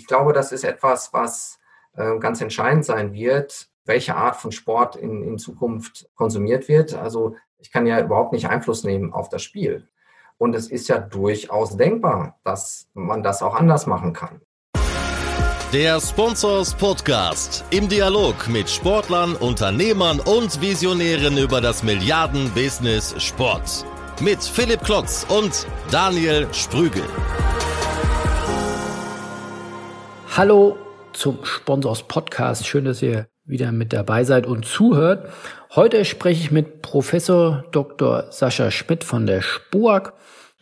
ich glaube, das ist etwas, was äh, ganz entscheidend sein wird, welche Art von Sport in, in Zukunft konsumiert wird. Also ich kann ja überhaupt nicht Einfluss nehmen auf das Spiel. Und es ist ja durchaus denkbar, dass man das auch anders machen kann. Der Sponsors Podcast im Dialog mit Sportlern, Unternehmern und Visionären über das Milliarden-Business Sport. Mit Philipp Klotz und Daniel Sprügel. Hallo zum Sponsors Podcast. Schön, dass ihr wieder mit dabei seid und zuhört. Heute spreche ich mit Professor Dr. Sascha Schmidt von der SPUAG.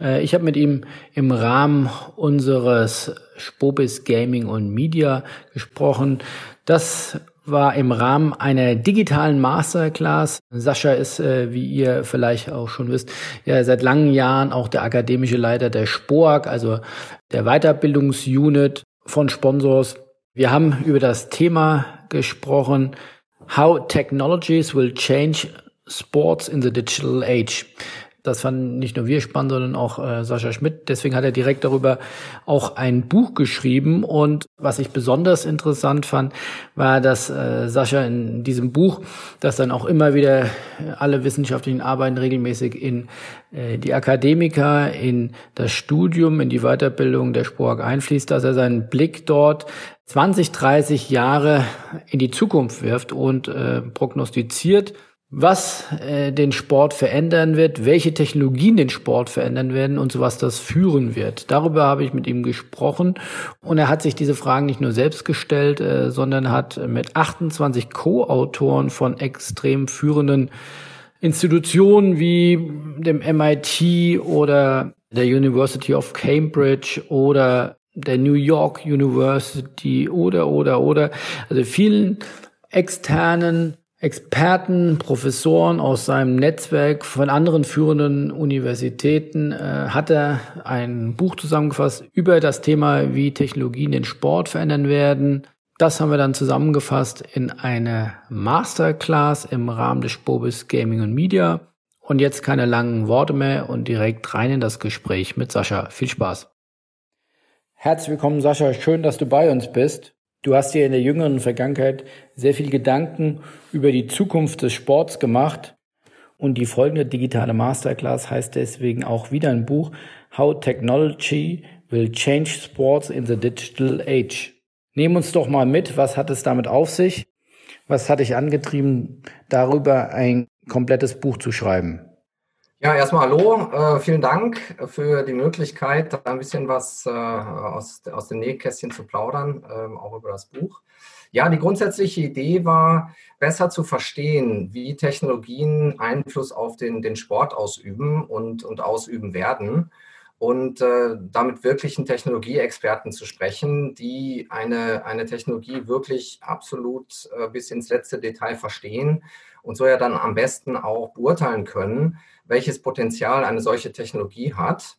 Äh, ich habe mit ihm im Rahmen unseres Spobis Gaming und Media gesprochen. Das war im Rahmen einer digitalen Masterclass. Sascha ist, äh, wie ihr vielleicht auch schon wisst, ja seit langen Jahren auch der akademische Leiter der SPOAG, also der Weiterbildungsunit von Sponsors. Wir haben über das Thema gesprochen, How Technologies Will Change Sports in the Digital Age. Das fanden nicht nur wir spannend, sondern auch äh, Sascha Schmidt. Deswegen hat er direkt darüber auch ein Buch geschrieben. Und was ich besonders interessant fand, war, dass äh, Sascha in diesem Buch, das dann auch immer wieder alle wissenschaftlichen Arbeiten regelmäßig in äh, die Akademiker, in das Studium, in die Weiterbildung der Spork einfließt, dass er seinen Blick dort 20, 30 Jahre in die Zukunft wirft und äh, prognostiziert, was äh, den Sport verändern wird, welche Technologien den Sport verändern werden und so was das führen wird. Darüber habe ich mit ihm gesprochen und er hat sich diese Fragen nicht nur selbst gestellt, äh, sondern hat mit 28 Co-Autoren von extrem führenden Institutionen wie dem MIT oder der University of Cambridge oder der New York University oder oder oder also vielen externen Experten, Professoren aus seinem Netzwerk von anderen führenden Universitäten äh, hat er ein Buch zusammengefasst über das Thema, wie Technologien den Sport verändern werden. Das haben wir dann zusammengefasst in eine Masterclass im Rahmen des Spobis Gaming und Media. Und jetzt keine langen Worte mehr und direkt rein in das Gespräch mit Sascha. Viel Spaß. Herzlich willkommen, Sascha. Schön, dass du bei uns bist. Du hast dir in der jüngeren Vergangenheit sehr viel Gedanken über die Zukunft des Sports gemacht. Und die folgende digitale Masterclass heißt deswegen auch wieder ein Buch How Technology Will Change Sports in the Digital Age. Nehmen uns doch mal mit, was hat es damit auf sich? Was hat dich angetrieben, darüber ein komplettes Buch zu schreiben? Ja, erstmal hallo, äh, vielen Dank für die Möglichkeit, ein bisschen was äh, aus, aus dem Nähkästchen zu plaudern, äh, auch über das Buch. Ja, die grundsätzliche Idee war, besser zu verstehen, wie Technologien Einfluss auf den, den Sport ausüben und, und ausüben werden und äh, damit wirklichen Technologieexperten zu sprechen, die eine, eine Technologie wirklich absolut äh, bis ins letzte Detail verstehen und so ja dann am besten auch beurteilen können, welches Potenzial eine solche Technologie hat.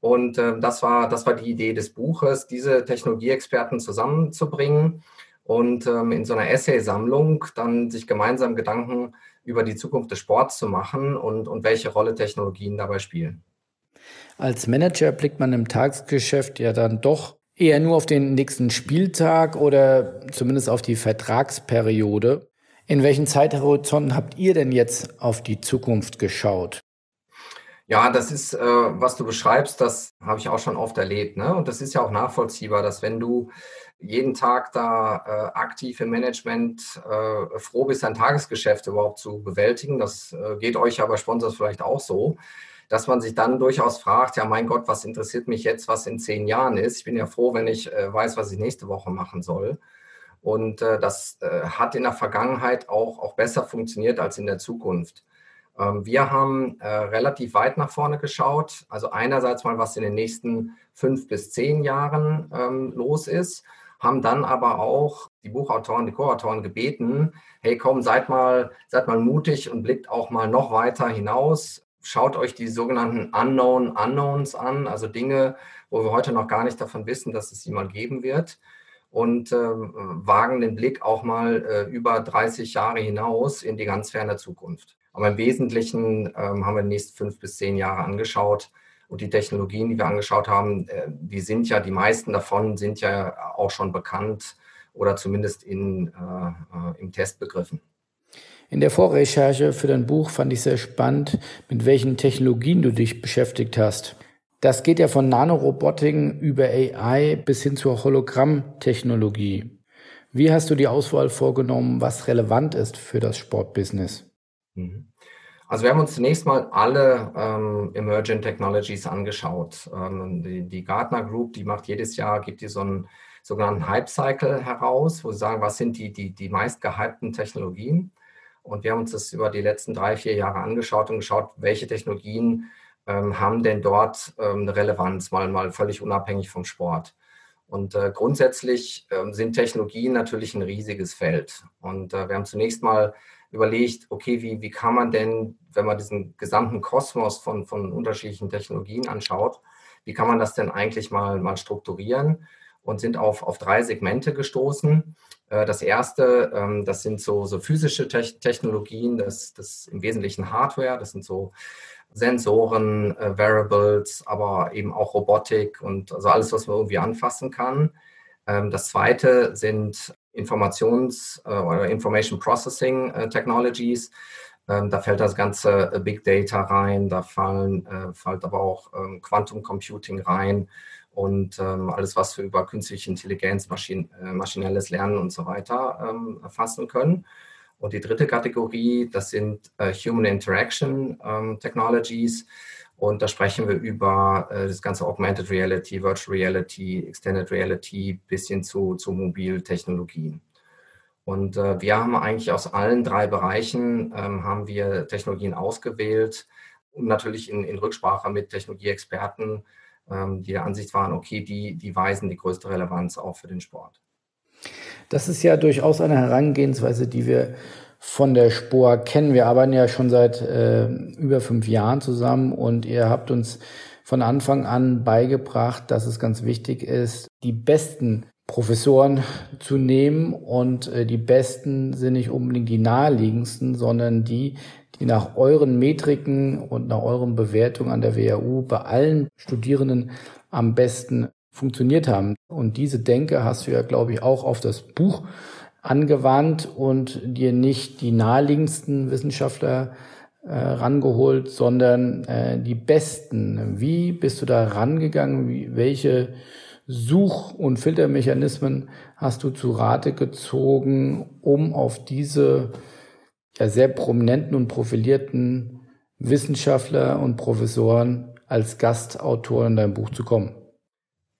Und äh, das, war, das war die Idee des Buches, diese Technologieexperten zusammenzubringen und ähm, in so einer Essay-Sammlung dann sich gemeinsam Gedanken über die Zukunft des Sports zu machen und, und welche Rolle Technologien dabei spielen. Als Manager blickt man im Tagesgeschäft ja dann doch eher nur auf den nächsten Spieltag oder zumindest auf die Vertragsperiode. In welchen Zeithorizonten habt ihr denn jetzt auf die Zukunft geschaut? Ja, das ist, äh, was du beschreibst, das habe ich auch schon oft erlebt. Ne? Und das ist ja auch nachvollziehbar, dass wenn du jeden Tag da äh, aktiv im Management äh, froh bist, dein Tagesgeschäft überhaupt zu bewältigen, das äh, geht euch aber Sponsors vielleicht auch so, dass man sich dann durchaus fragt, ja mein Gott, was interessiert mich jetzt, was in zehn Jahren ist? Ich bin ja froh, wenn ich äh, weiß, was ich nächste Woche machen soll. Und äh, das äh, hat in der Vergangenheit auch, auch besser funktioniert als in der Zukunft. Ähm, wir haben äh, relativ weit nach vorne geschaut. Also einerseits mal, was in den nächsten fünf bis zehn Jahren ähm, los ist, haben dann aber auch die Buchautoren, die Co-Autoren gebeten, hey komm, seid mal, seid mal mutig und blickt auch mal noch weiter hinaus. Schaut euch die sogenannten Unknown Unknowns an, also Dinge, wo wir heute noch gar nicht davon wissen, dass es sie mal geben wird und äh, wagen den Blick auch mal äh, über 30 Jahre hinaus in die ganz ferne Zukunft. Aber im Wesentlichen ähm, haben wir die nächsten fünf bis zehn Jahre angeschaut Und die Technologien, die wir angeschaut haben, äh, die sind ja, die meisten davon sind ja auch schon bekannt oder zumindest in, äh, im Test begriffen. In der Vorrecherche für dein Buch fand ich sehr spannend, mit welchen Technologien du dich beschäftigt hast. Das geht ja von Nanorobotiken über AI bis hin zur Hologrammtechnologie. Wie hast du die Auswahl vorgenommen, was relevant ist für das Sportbusiness? Mhm. Also wir haben uns zunächst mal alle ähm, Emerging Technologies angeschaut. Ähm, die, die, Gartner Group, die macht jedes Jahr, gibt die so einen sogenannten Hype Cycle heraus, wo sie sagen, was sind die, die, die meist gehypten Technologien. Und wir haben uns das über die letzten drei, vier Jahre angeschaut und geschaut, welche Technologien haben denn dort ähm, eine Relevanz, mal, mal völlig unabhängig vom Sport. Und äh, grundsätzlich äh, sind Technologien natürlich ein riesiges Feld. Und äh, wir haben zunächst mal überlegt, okay, wie, wie kann man denn, wenn man diesen gesamten Kosmos von, von unterschiedlichen Technologien anschaut, wie kann man das denn eigentlich mal, mal strukturieren? Und sind auf, auf drei Segmente gestoßen. Äh, das erste, ähm, das sind so, so physische Technologien, das, das im Wesentlichen Hardware, das sind so Sensoren, äh, Variables, aber eben auch Robotik und also alles, was man irgendwie anfassen kann. Ähm, das zweite sind Informations- äh, oder Information Processing äh, Technologies. Ähm, da fällt das ganze äh, Big Data rein, da fallen, äh, fällt aber auch ähm, Quantum Computing rein und ähm, alles, was wir über künstliche Intelligenz, Maschin äh, maschinelles Lernen und so weiter ähm, erfassen können. Und die dritte Kategorie, das sind äh, Human Interaction ähm, Technologies. Und da sprechen wir über äh, das ganze Augmented Reality, Virtual Reality, Extended Reality bis hin zu, zu Mobiltechnologien. Und äh, wir haben eigentlich aus allen drei Bereichen ähm, haben wir Technologien ausgewählt und natürlich in, in Rücksprache mit Technologieexperten, ähm, die der Ansicht waren, okay, die, die weisen die größte Relevanz auch für den Sport. Das ist ja durchaus eine Herangehensweise, die wir von der Spoa kennen. Wir arbeiten ja schon seit äh, über fünf Jahren zusammen und ihr habt uns von Anfang an beigebracht, dass es ganz wichtig ist, die besten Professoren zu nehmen und äh, die besten sind nicht unbedingt die naheliegendsten, sondern die, die nach euren Metriken und nach euren Bewertungen an der WHU bei allen Studierenden am besten funktioniert haben. Und diese Denke hast du ja, glaube ich, auch auf das Buch angewandt und dir nicht die naheliegendsten Wissenschaftler äh, rangeholt, sondern äh, die besten. Wie bist du da rangegangen? Wie, welche Such- und Filtermechanismen hast du zu Rate gezogen, um auf diese ja, sehr prominenten und profilierten Wissenschaftler und Professoren als Gastautor in deinem Buch zu kommen?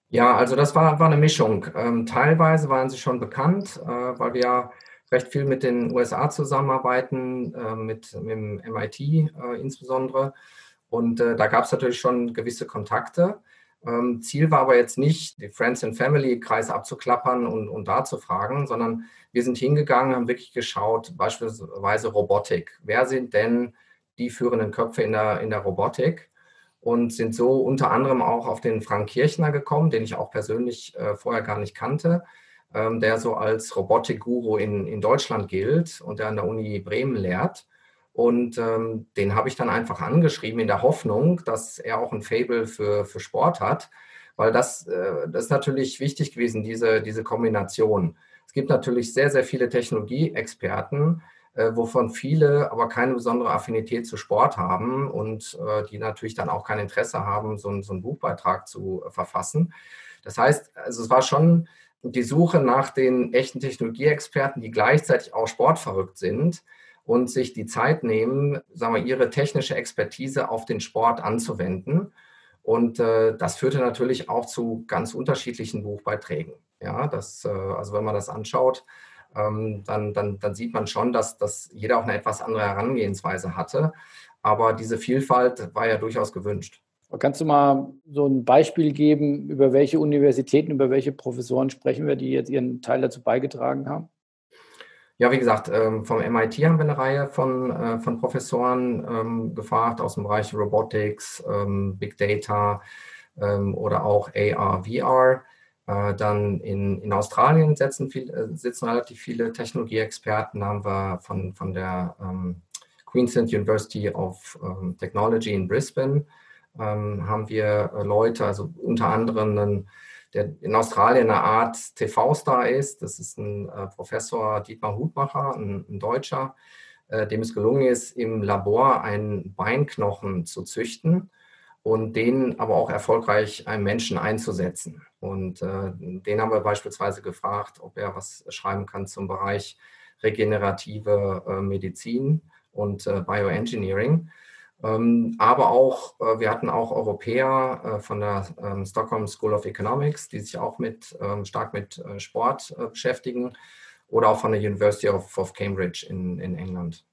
Ja, also das war, war eine Mischung. Ähm, teilweise waren sie schon bekannt, äh, weil wir ja recht viel mit den USA zusammenarbeiten, äh, mit, mit dem MIT äh, insbesondere. Und äh, da gab es natürlich schon gewisse Kontakte. Ähm, Ziel war aber jetzt nicht, die Friends and Family Kreis abzuklappern und, und da zu fragen, sondern wir sind hingegangen, haben wirklich geschaut, beispielsweise Robotik. Wer sind denn die führenden Köpfe in der, in der Robotik? Und sind so unter anderem auch auf den Frank Kirchner gekommen, den ich auch persönlich äh, vorher gar nicht kannte, ähm, der so als Robotik-Guru in, in Deutschland gilt und der an der Uni Bremen lehrt. Und ähm, den habe ich dann einfach angeschrieben in der Hoffnung, dass er auch ein Fable für, für Sport hat, weil das, äh, das ist natürlich wichtig gewesen, diese, diese Kombination. Es gibt natürlich sehr, sehr viele Technologieexperten, äh, wovon viele aber keine besondere Affinität zu Sport haben und äh, die natürlich dann auch kein Interesse haben, so, so einen Buchbeitrag zu äh, verfassen. Das heißt, also es war schon die Suche nach den echten Technologieexperten, die gleichzeitig auch sportverrückt sind und sich die Zeit nehmen, sagen wir, ihre technische Expertise auf den Sport anzuwenden. Und äh, das führte natürlich auch zu ganz unterschiedlichen Buchbeiträgen. Ja, das, äh, also wenn man das anschaut, dann, dann, dann sieht man schon, dass, dass jeder auch eine etwas andere Herangehensweise hatte. Aber diese Vielfalt war ja durchaus gewünscht. Kannst du mal so ein Beispiel geben, über welche Universitäten, über welche Professoren sprechen wir, die jetzt ihren Teil dazu beigetragen haben? Ja, wie gesagt, ähm, vom MIT haben wir eine Reihe von, äh, von Professoren ähm, gefragt aus dem Bereich Robotics, Big Data oder auch AR, VR. Äh, dann in, in Australien sitzen, viel, äh, sitzen relativ viele Technologieexperten. Haben wir von, von der ähm, Queensland University of ähm, Technology in Brisbane ähm, haben wir äh, Leute, also unter anderem einen, der in Australien eine Art TV-Star ist. Das ist ein äh, Professor Dietmar Hutmacher, ein, ein Deutscher, äh, dem es gelungen ist, im Labor einen Beinknochen zu züchten und den aber auch erfolgreich einem Menschen einzusetzen. Und äh, den haben wir beispielsweise gefragt, ob er was schreiben kann zum Bereich regenerative äh, Medizin und äh, Bioengineering. Ähm, aber auch, äh, wir hatten auch Europäer äh, von der ähm, Stockholm School of Economics, die sich auch mit, ähm, stark mit äh, Sport beschäftigen, oder auch von der University of, of Cambridge in, in England.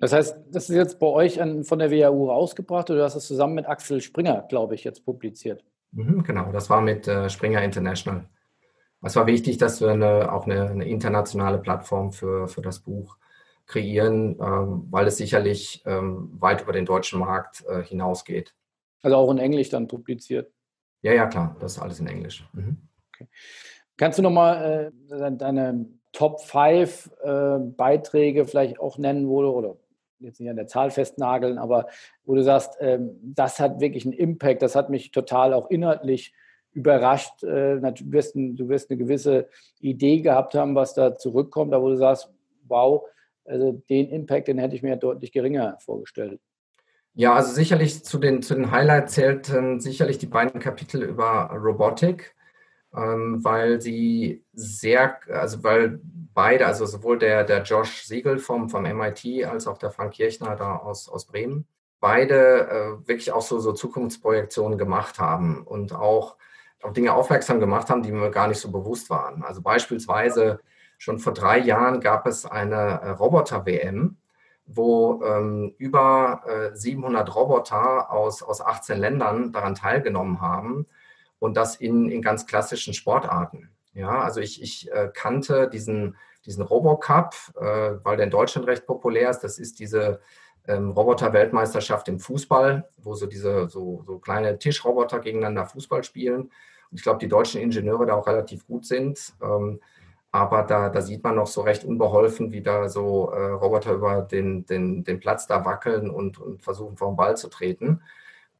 Das heißt, das ist jetzt bei euch an, von der WHU rausgebracht oder du hast es zusammen mit Axel Springer, glaube ich, jetzt publiziert? Mhm, genau, das war mit äh, Springer International. Es war wichtig, dass wir eine, auch eine, eine, internationale Plattform für, für das Buch kreieren, ähm, weil es sicherlich ähm, weit über den deutschen Markt äh, hinausgeht. Also auch in Englisch dann publiziert? Ja, ja, klar, das ist alles in Englisch. Mhm. Okay. Kannst du nochmal äh, deine Top 5 äh, Beiträge vielleicht auch nennen, wo du, oder jetzt nicht an der Zahl festnageln, aber wo du sagst, ähm, das hat wirklich einen Impact, das hat mich total auch inhaltlich überrascht. Äh, du, wirst du wirst eine gewisse Idee gehabt haben, was da zurückkommt, da wo du sagst, wow, also den Impact, den hätte ich mir deutlich geringer vorgestellt. Ja, also sicherlich zu den, zu den Highlights zählten sicherlich die beiden Kapitel über Robotik, ähm, weil sie sehr, also weil beide, also sowohl der, der Josh Siegel vom, vom MIT als auch der Frank Kirchner da aus, aus Bremen, beide äh, wirklich auch so, so Zukunftsprojektionen gemacht haben und auch auf Dinge aufmerksam gemacht haben, die mir gar nicht so bewusst waren. Also beispielsweise schon vor drei Jahren gab es eine äh, Roboter-WM, wo ähm, über äh, 700 Roboter aus, aus 18 Ländern daran teilgenommen haben und das in, in ganz klassischen Sportarten. Ja, also ich, ich äh, kannte diesen, diesen Robocup, äh, weil der in Deutschland recht populär ist. Das ist diese ähm, Roboter-Weltmeisterschaft im Fußball, wo so diese so, so kleine Tischroboter gegeneinander Fußball spielen. Und ich glaube, die deutschen Ingenieure da auch relativ gut sind. Ähm, aber da, da sieht man noch so recht unbeholfen, wie da so äh, Roboter über den, den, den Platz da wackeln und, und versuchen, vor den Ball zu treten.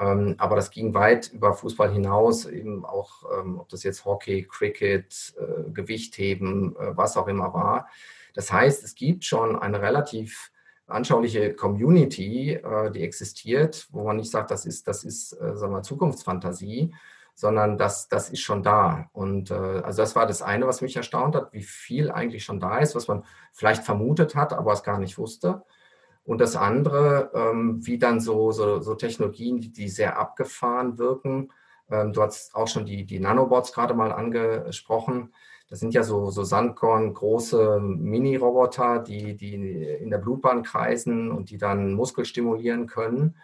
Ähm, aber das ging weit über Fußball hinaus, eben auch, ähm, ob das jetzt Hockey, Cricket, äh, Gewichtheben, äh, was auch immer war. Das heißt, es gibt schon eine relativ anschauliche Community, äh, die existiert, wo man nicht sagt, das ist, das ist sagen wir, Zukunftsfantasie, sondern das, das ist schon da. Und also das war das eine, was mich erstaunt hat, wie viel eigentlich schon da ist, was man vielleicht vermutet hat, aber es gar nicht wusste. Und das andere, ähm, wie dann so, so, so Technologien, die, die, sehr abgefahren wirken. Ähm, du hast auch schon die, die Nanobots gerade mal angesprochen. Das sind ja so, so Sandkorn, große Mini-Roboter, die, die in der Blutbahn kreisen und die dann Muskel stimulieren können.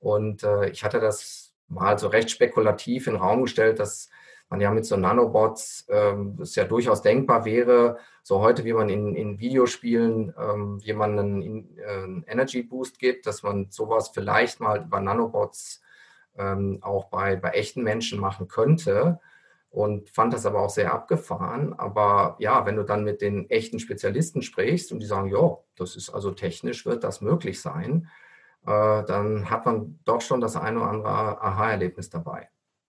Und äh, ich hatte das mal so recht spekulativ in den Raum gestellt, dass man ja mit so Nanobots ähm, es ja durchaus denkbar wäre, so heute, wie man in, in Videospielen ähm, jemanden einen äh, Energy Boost gibt, dass man sowas vielleicht mal über Nanobots ähm, auch bei, bei echten Menschen machen könnte und fand das aber auch sehr abgefahren. Aber ja, wenn du dann mit den echten Spezialisten sprichst und die sagen, ja, das ist also technisch, wird das möglich sein, äh, dann hat man doch schon das eine oder andere Aha-Erlebnis dabei.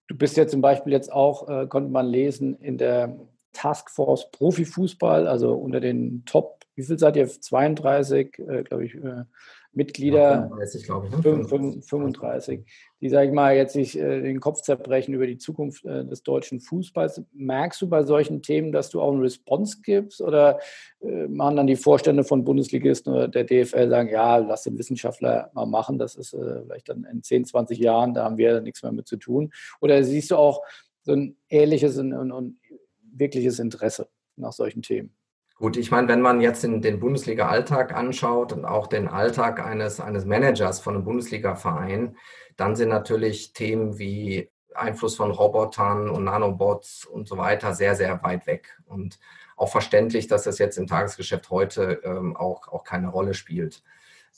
Du bist ja zum Beispiel jetzt auch, äh, konnte man lesen, in der Taskforce Profifußball, also unter den Top, wie viel seid ihr? 32, äh, glaube ich, äh, Mitglieder. 35, glaube ich. Ne? 35, 35, die, sage ich mal, jetzt sich äh, den Kopf zerbrechen über die Zukunft äh, des deutschen Fußballs. Merkst du bei solchen Themen, dass du auch eine Response gibst oder äh, machen dann die Vorstände von Bundesligisten oder der DFL sagen, ja, lass den Wissenschaftler mal machen, das ist äh, vielleicht dann in 10, 20 Jahren, da haben wir nichts mehr mit zu tun. Oder siehst du auch so ein ehrliches und, und, und wirkliches Interesse nach solchen Themen? Gut, ich meine, wenn man jetzt den, den Bundesliga-Alltag anschaut und auch den Alltag eines, eines Managers von einem Bundesliga-Verein, dann sind natürlich Themen wie Einfluss von Robotern und Nanobots und so weiter sehr, sehr weit weg. Und auch verständlich, dass das jetzt im Tagesgeschäft heute ähm, auch, auch keine Rolle spielt.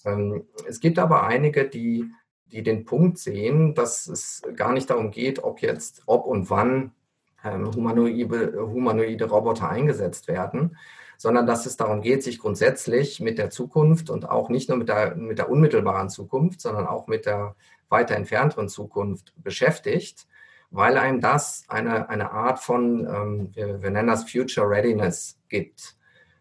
Ähm, es gibt aber einige, die, die den Punkt sehen, dass es gar nicht darum geht, ob jetzt, ob und wann ähm, humanoide, humanoide Roboter eingesetzt werden, sondern dass es darum geht, sich grundsätzlich mit der Zukunft und auch nicht nur mit der, mit der unmittelbaren Zukunft, sondern auch mit der weiter entfernteren Zukunft beschäftigt, weil einem das eine, eine Art von, ähm, wir, wir nennen das Future Readiness gibt.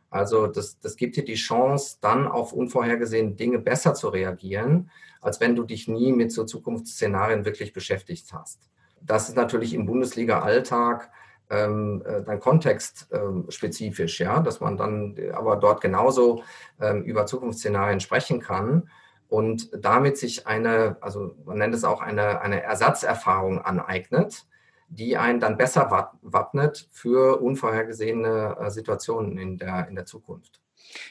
Also das, das gibt dir die Chance, dann auf unvorhergesehene Dinge besser zu reagieren, als wenn du dich nie mit so Zukunftsszenarien wirklich beschäftigt hast. Das ist natürlich im Bundesliga-Alltag ähm, äh, dann kontextspezifisch, ja, dass man dann aber dort genauso ähm, über Zukunftsszenarien sprechen kann und damit sich eine, also man nennt es auch eine, eine Ersatzerfahrung aneignet, die einen dann besser wappnet für unvorhergesehene äh, Situationen in der, in der Zukunft.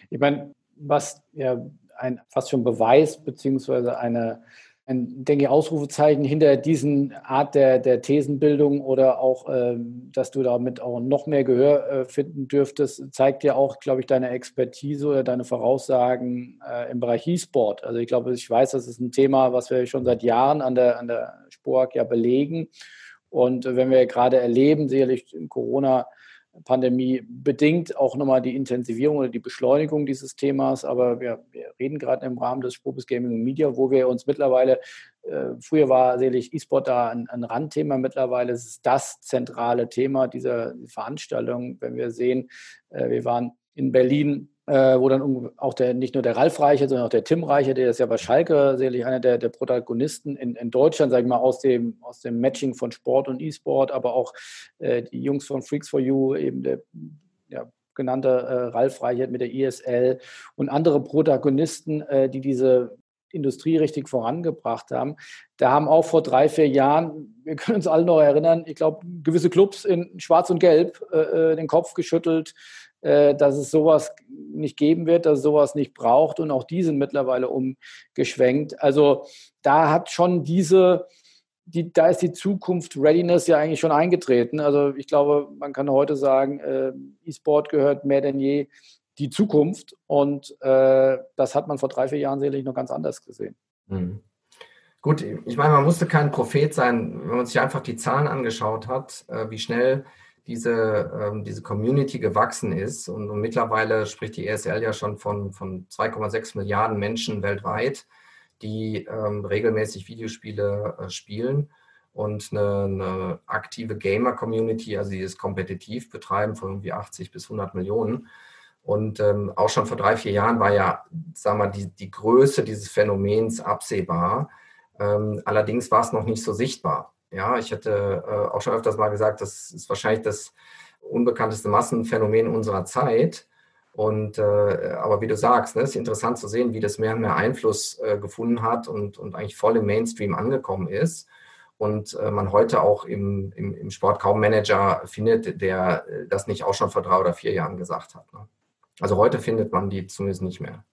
Ich meine, was ja ein fast schon Beweis beziehungsweise eine ein, denke ich, Ausrufezeichen hinter diesen Art der, der Thesenbildung oder auch, ähm, dass du damit auch noch mehr Gehör äh, finden dürftest, zeigt ja auch, glaube ich, deine Expertise oder deine Voraussagen äh, im Bereich E-Sport. Also ich glaube, ich weiß, das ist ein Thema, was wir schon seit Jahren an der, an der Spork ja belegen. Und wenn wir gerade erleben, sicherlich Corona, Pandemie bedingt auch nochmal die Intensivierung oder die Beschleunigung dieses Themas. Aber wir, wir reden gerade im Rahmen des Spobis Gaming und Media, wo wir uns mittlerweile, äh, früher war sicherlich E-Sport da ein, ein, Randthema, mittlerweile ist es das zentrale Thema dieser Veranstaltung. Wenn wir sehen, äh, wir waren in Berlin äh, wo dann auch der, nicht nur der Ralf Reichert, sondern auch der Tim Reichert, der ist ja bei Schalke sicherlich einer der, der Protagonisten in, in Deutschland, sage ich mal, aus dem, aus dem Matching von Sport und E-Sport, aber auch äh, die Jungs von Freaks for You, eben der ja, genannte äh, Ralf Reichert mit der ISL und andere Protagonisten, äh, die diese Industrie richtig vorangebracht haben. Da haben auch vor drei, vier Jahren, wir können uns alle noch erinnern, ich glaube, gewisse Clubs in Schwarz und Gelb äh, äh den Kopf geschüttelt, dass es sowas nicht geben wird, dass es sowas nicht braucht und auch die sind mittlerweile umgeschwenkt. Also da hat schon diese, die, da ist die Zukunft Readiness ja eigentlich schon eingetreten. Also ich glaube, man kann heute sagen, äh, E-Sport gehört mehr denn je die Zukunft und äh, das hat man vor drei, vier Jahren sicherlich noch ganz anders gesehen. Mhm. Gut, ich meine, man musste kein Prophet sein, wenn man sich einfach die Zahlen angeschaut hat, äh, wie schnell diese, ähm, diese Community gewachsen ist. Und, und, mittlerweile spricht die ESL ja schon von, von 2,6 Milliarden Menschen weltweit, die ähm, regelmäßig Videospiele äh, spielen und eine, eine aktive Gamer-Community, also die es kompetitiv betreiben, von irgendwie 80 bis 100 Millionen. Und ähm, auch schon vor drei, vier Jahren war ja, sagen wir, die, die Größe dieses Phänomens absehbar. Ähm, allerdings war es noch nicht so sichtbar. Ja, ich hätte äh, auch schon öfters mal gesagt, das ist wahrscheinlich das unbekannteste Massenphänomen unserer Zeit. Und äh, aber wie du sagst, ne, ist interessant zu sehen, wie das mehr und mehr Einfluss äh, gefunden hat und, und eigentlich voll im Mainstream angekommen ist. Und äh, man heute auch im, im, im Sport kaum Manager findet, der äh, das nicht auch schon vor drei oder vier Jahren gesagt hat. Ne? Also heute findet man die zumindest nicht mehr.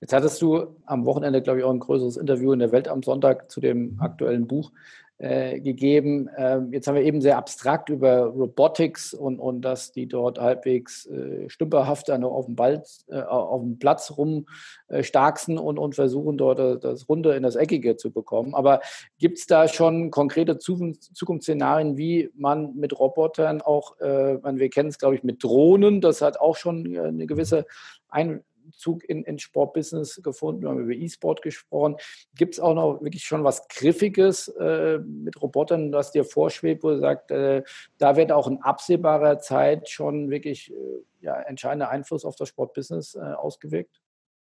Jetzt hattest du am Wochenende, glaube ich, auch ein größeres Interview in der Welt am Sonntag zu dem aktuellen Buch äh, gegeben. Ähm, jetzt haben wir eben sehr abstrakt über Robotics und, und dass die dort halbwegs äh, stümperhaft auf dem, Ball, äh, auf dem Platz rumstarksen und, und versuchen dort das Runde in das Eckige zu bekommen. Aber gibt es da schon konkrete Zukunftsszenarien, wie man mit Robotern auch, wir kennen es glaube ich mit Drohnen, das hat auch schon eine gewisse ein Zug in, in Sportbusiness gefunden. Wir haben über E-Sport gesprochen. Gibt es auch noch wirklich schon was Griffiges äh, mit Robotern, was dir vorschwebt, wo du sagst, äh, da wird auch in absehbarer Zeit schon wirklich äh, ja, entscheidender Einfluss auf das Sportbusiness äh, ausgewirkt?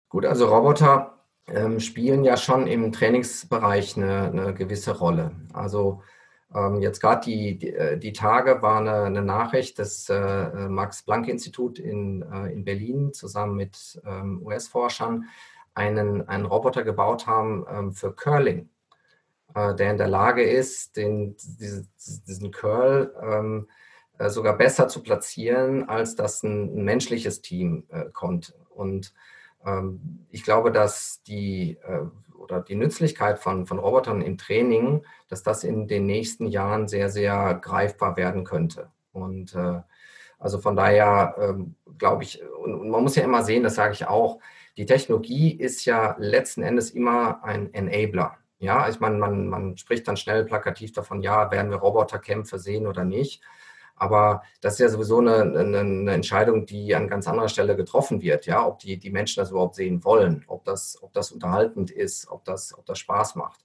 Gut, also Roboter ähm, spielen ja schon im Trainingsbereich eine, eine gewisse Rolle. Also jetzt gerade die, die, äh, die, Tage war eine, eine Nachricht des äh, äh Max-Planck-Institut in, äh, in Berlin zusammen mit ähm, US-Forschern einen, einen Roboter gebaut haben ähm, für Curling, äh, der in der Lage ist, den, diese, diesen Curl ähm, äh, sogar besser zu platzieren, als das ein, ein menschliches Team konnte. Und ähm, ich glaube, dass die oder die Nützlichkeit von, von Robotern im Training, dass das in den nächsten Jahren sehr, sehr greifbar werden könnte. Und äh, also von daher ähm, glaube ich, und, und, man muss ja immer sehen, das sage ich auch, die Technologie ist ja letzten Endes immer ein Enabler. Ja, ich meine, man, man spricht dann schnell plakativ davon, ja, werden wir Roboterkämpfe sehen oder nicht. Aber das ist ja sowieso eine, eine, eine, Entscheidung, die an ganz anderer Stelle getroffen wird, ja, ob die, die Menschen das überhaupt sehen wollen, ob das, ob das unterhaltend ist, ob das, ob das Spaß macht.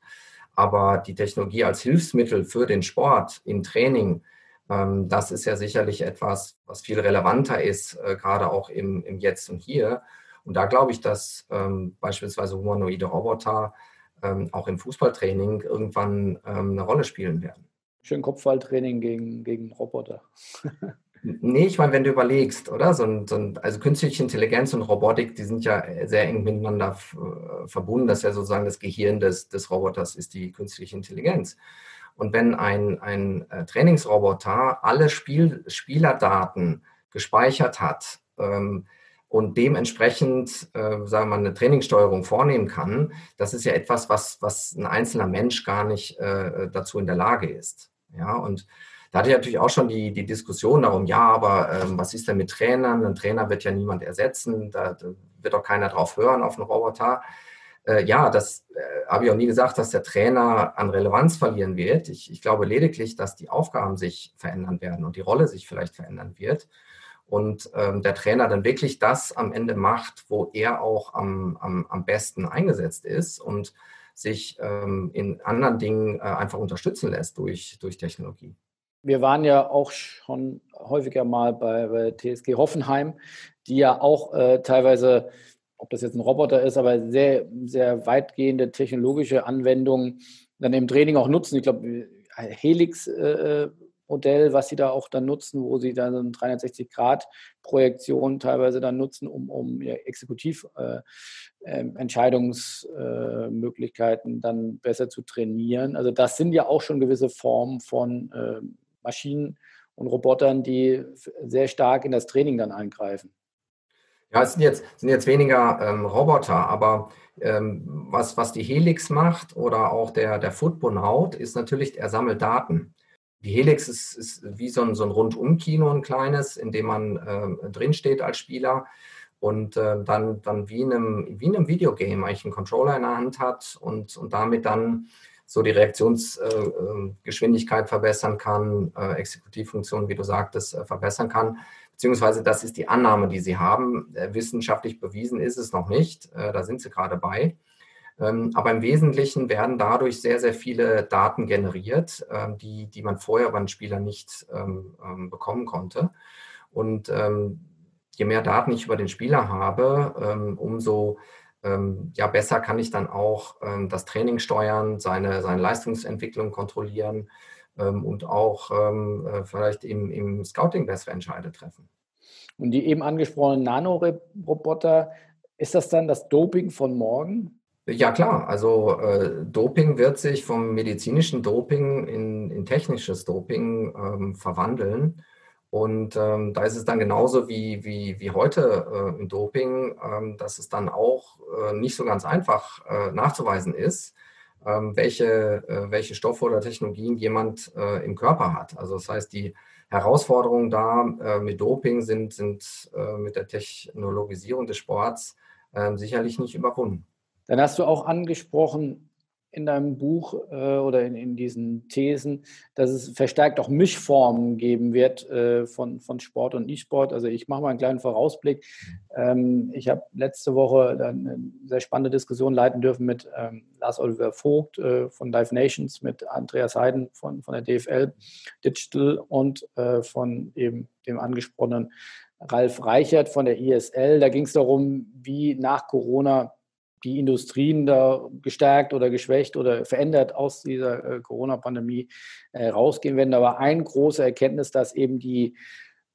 Aber die Technologie als Hilfsmittel für den Sport im Training, ähm, das ist ja sicherlich etwas, was viel relevanter ist, äh, gerade auch im, im Jetzt und Hier. Und da glaube ich, dass ähm, beispielsweise humanoide Roboter ähm, auch im Fußballtraining irgendwann ähm, eine Rolle spielen werden. Schön Kopfballtraining gegen, gegen Roboter. nee, ich meine, wenn du überlegst, oder? So ein, so ein, also künstliche Intelligenz und Robotik, die sind ja sehr eng miteinander äh, verbunden. Das ist ja sozusagen das Gehirn des, des Roboters, ist die künstliche Intelligenz. Und wenn ein, ein äh, Trainingsroboter alle Spiel, Spielerdaten gespeichert hat, ähm, und dementsprechend, äh, sagen wir mal, eine Trainingssteuerung vornehmen kann, das ist ja etwas, was, was ein einzelner Mensch gar nicht äh, dazu in der Lage ist. Ja, und da hatte ich natürlich auch schon die, die Diskussion darum, ja, aber ähm, was ist denn mit Trainern? Ein Trainer wird ja niemand ersetzen, da, da wird auch keiner drauf hören auf einen Roboter. Äh, ja, das äh, habe ich auch nie gesagt, dass der Trainer an Relevanz verlieren wird. Ich, ich glaube lediglich, dass die Aufgaben sich verändern werden und die Rolle sich vielleicht verändern wird und ähm, der Trainer dann wirklich das am Ende macht, wo er auch am, am, am besten eingesetzt ist und sich ähm, in anderen Dingen äh, einfach unterstützen lässt durch, durch Technologie. Wir waren ja auch schon häufiger mal bei, bei TSG Hoffenheim, die ja auch äh, teilweise, ob das jetzt ein Roboter ist, aber sehr, sehr weitgehende technologische Anwendungen dann im Training auch nutzen. Ich glaube, Helix äh, Modell, was sie da auch dann nutzen, wo sie dann eine 360-Grad-Projektion teilweise dann nutzen, um, um ja, Exekutiventscheidungsmöglichkeiten äh, äh, dann besser zu trainieren. Also das sind ja auch schon gewisse Formen von äh, Maschinen und Robotern, die sehr stark in das Training dann eingreifen. Ja, es sind jetzt, sind jetzt weniger ähm, Roboter, aber ähm, was, was die Helix macht oder auch der, der Footbonaut ist natürlich, er sammelt Daten. Die Helix ist, ist wie so ein, so ein Rundum-Kino, ein kleines, in dem man äh, drinsteht als Spieler und äh, dann, dann wie in einem, wie in einem Videogame eigentlich einen Controller in der Hand hat und, und damit dann so die Reaktionsgeschwindigkeit äh, verbessern kann, äh, Exekutivfunktionen, wie du sagtest, äh, verbessern kann. Beziehungsweise das ist die Annahme, die sie haben. Äh, wissenschaftlich bewiesen ist es noch nicht. Äh, da sind sie gerade bei. Ähm, aber im Wesentlichen werden dadurch sehr, sehr viele Daten generiert, ähm, die, die man vorher beim Spieler nicht ähm, bekommen konnte. Und je mehr Daten ich über den Spieler habe, umso ja, besser kann ich dann auch das Training steuern, seine, seine Leistungsentwicklung kontrollieren und auch vielleicht im, im Scouting bessere Entscheide treffen. Und die eben angesprochenen Nanoroboter, ist das dann das Doping von morgen? Ja klar, also äh, Doping wird sich vom medizinischen Doping in, in technisches Doping ähm, verwandeln. Und ähm, da ist es dann genauso wie, wie, wie heute äh, im Doping, ähm, dass es dann auch äh, nicht so ganz einfach äh, nachzuweisen ist, ähm, welche, äh, welche Stoffe oder Technologien jemand äh, im Körper hat. Also das heißt, die Herausforderungen da mit Doping sind, sind mit der Technologisierung des Sports ähm, sicherlich nicht überwunden. Dann hast du auch angesprochen in deinem Buch äh, oder in, in, diesen Thesen, dass es verstärkt auch Mischformen geben wird äh, von, von Sport und E-Sport. Also ich mache mal einen kleinen Vorausblick. Ähm, ich habe letzte Woche eine sehr spannende Diskussion leiten dürfen mit ähm, Lars Oliver Vogt äh, von Live Nations, mit Andreas Heiden von, von der DFL Digital und äh, von eben dem angesprochenen Ralf Reichert von der ISL. Da ging es darum, wie nach Corona die Industrien da gestärkt oder geschwächt oder verändert aus dieser äh, Corona-Pandemie äh, rausgehen werden. Da war eine große Erkenntnis, dass eben die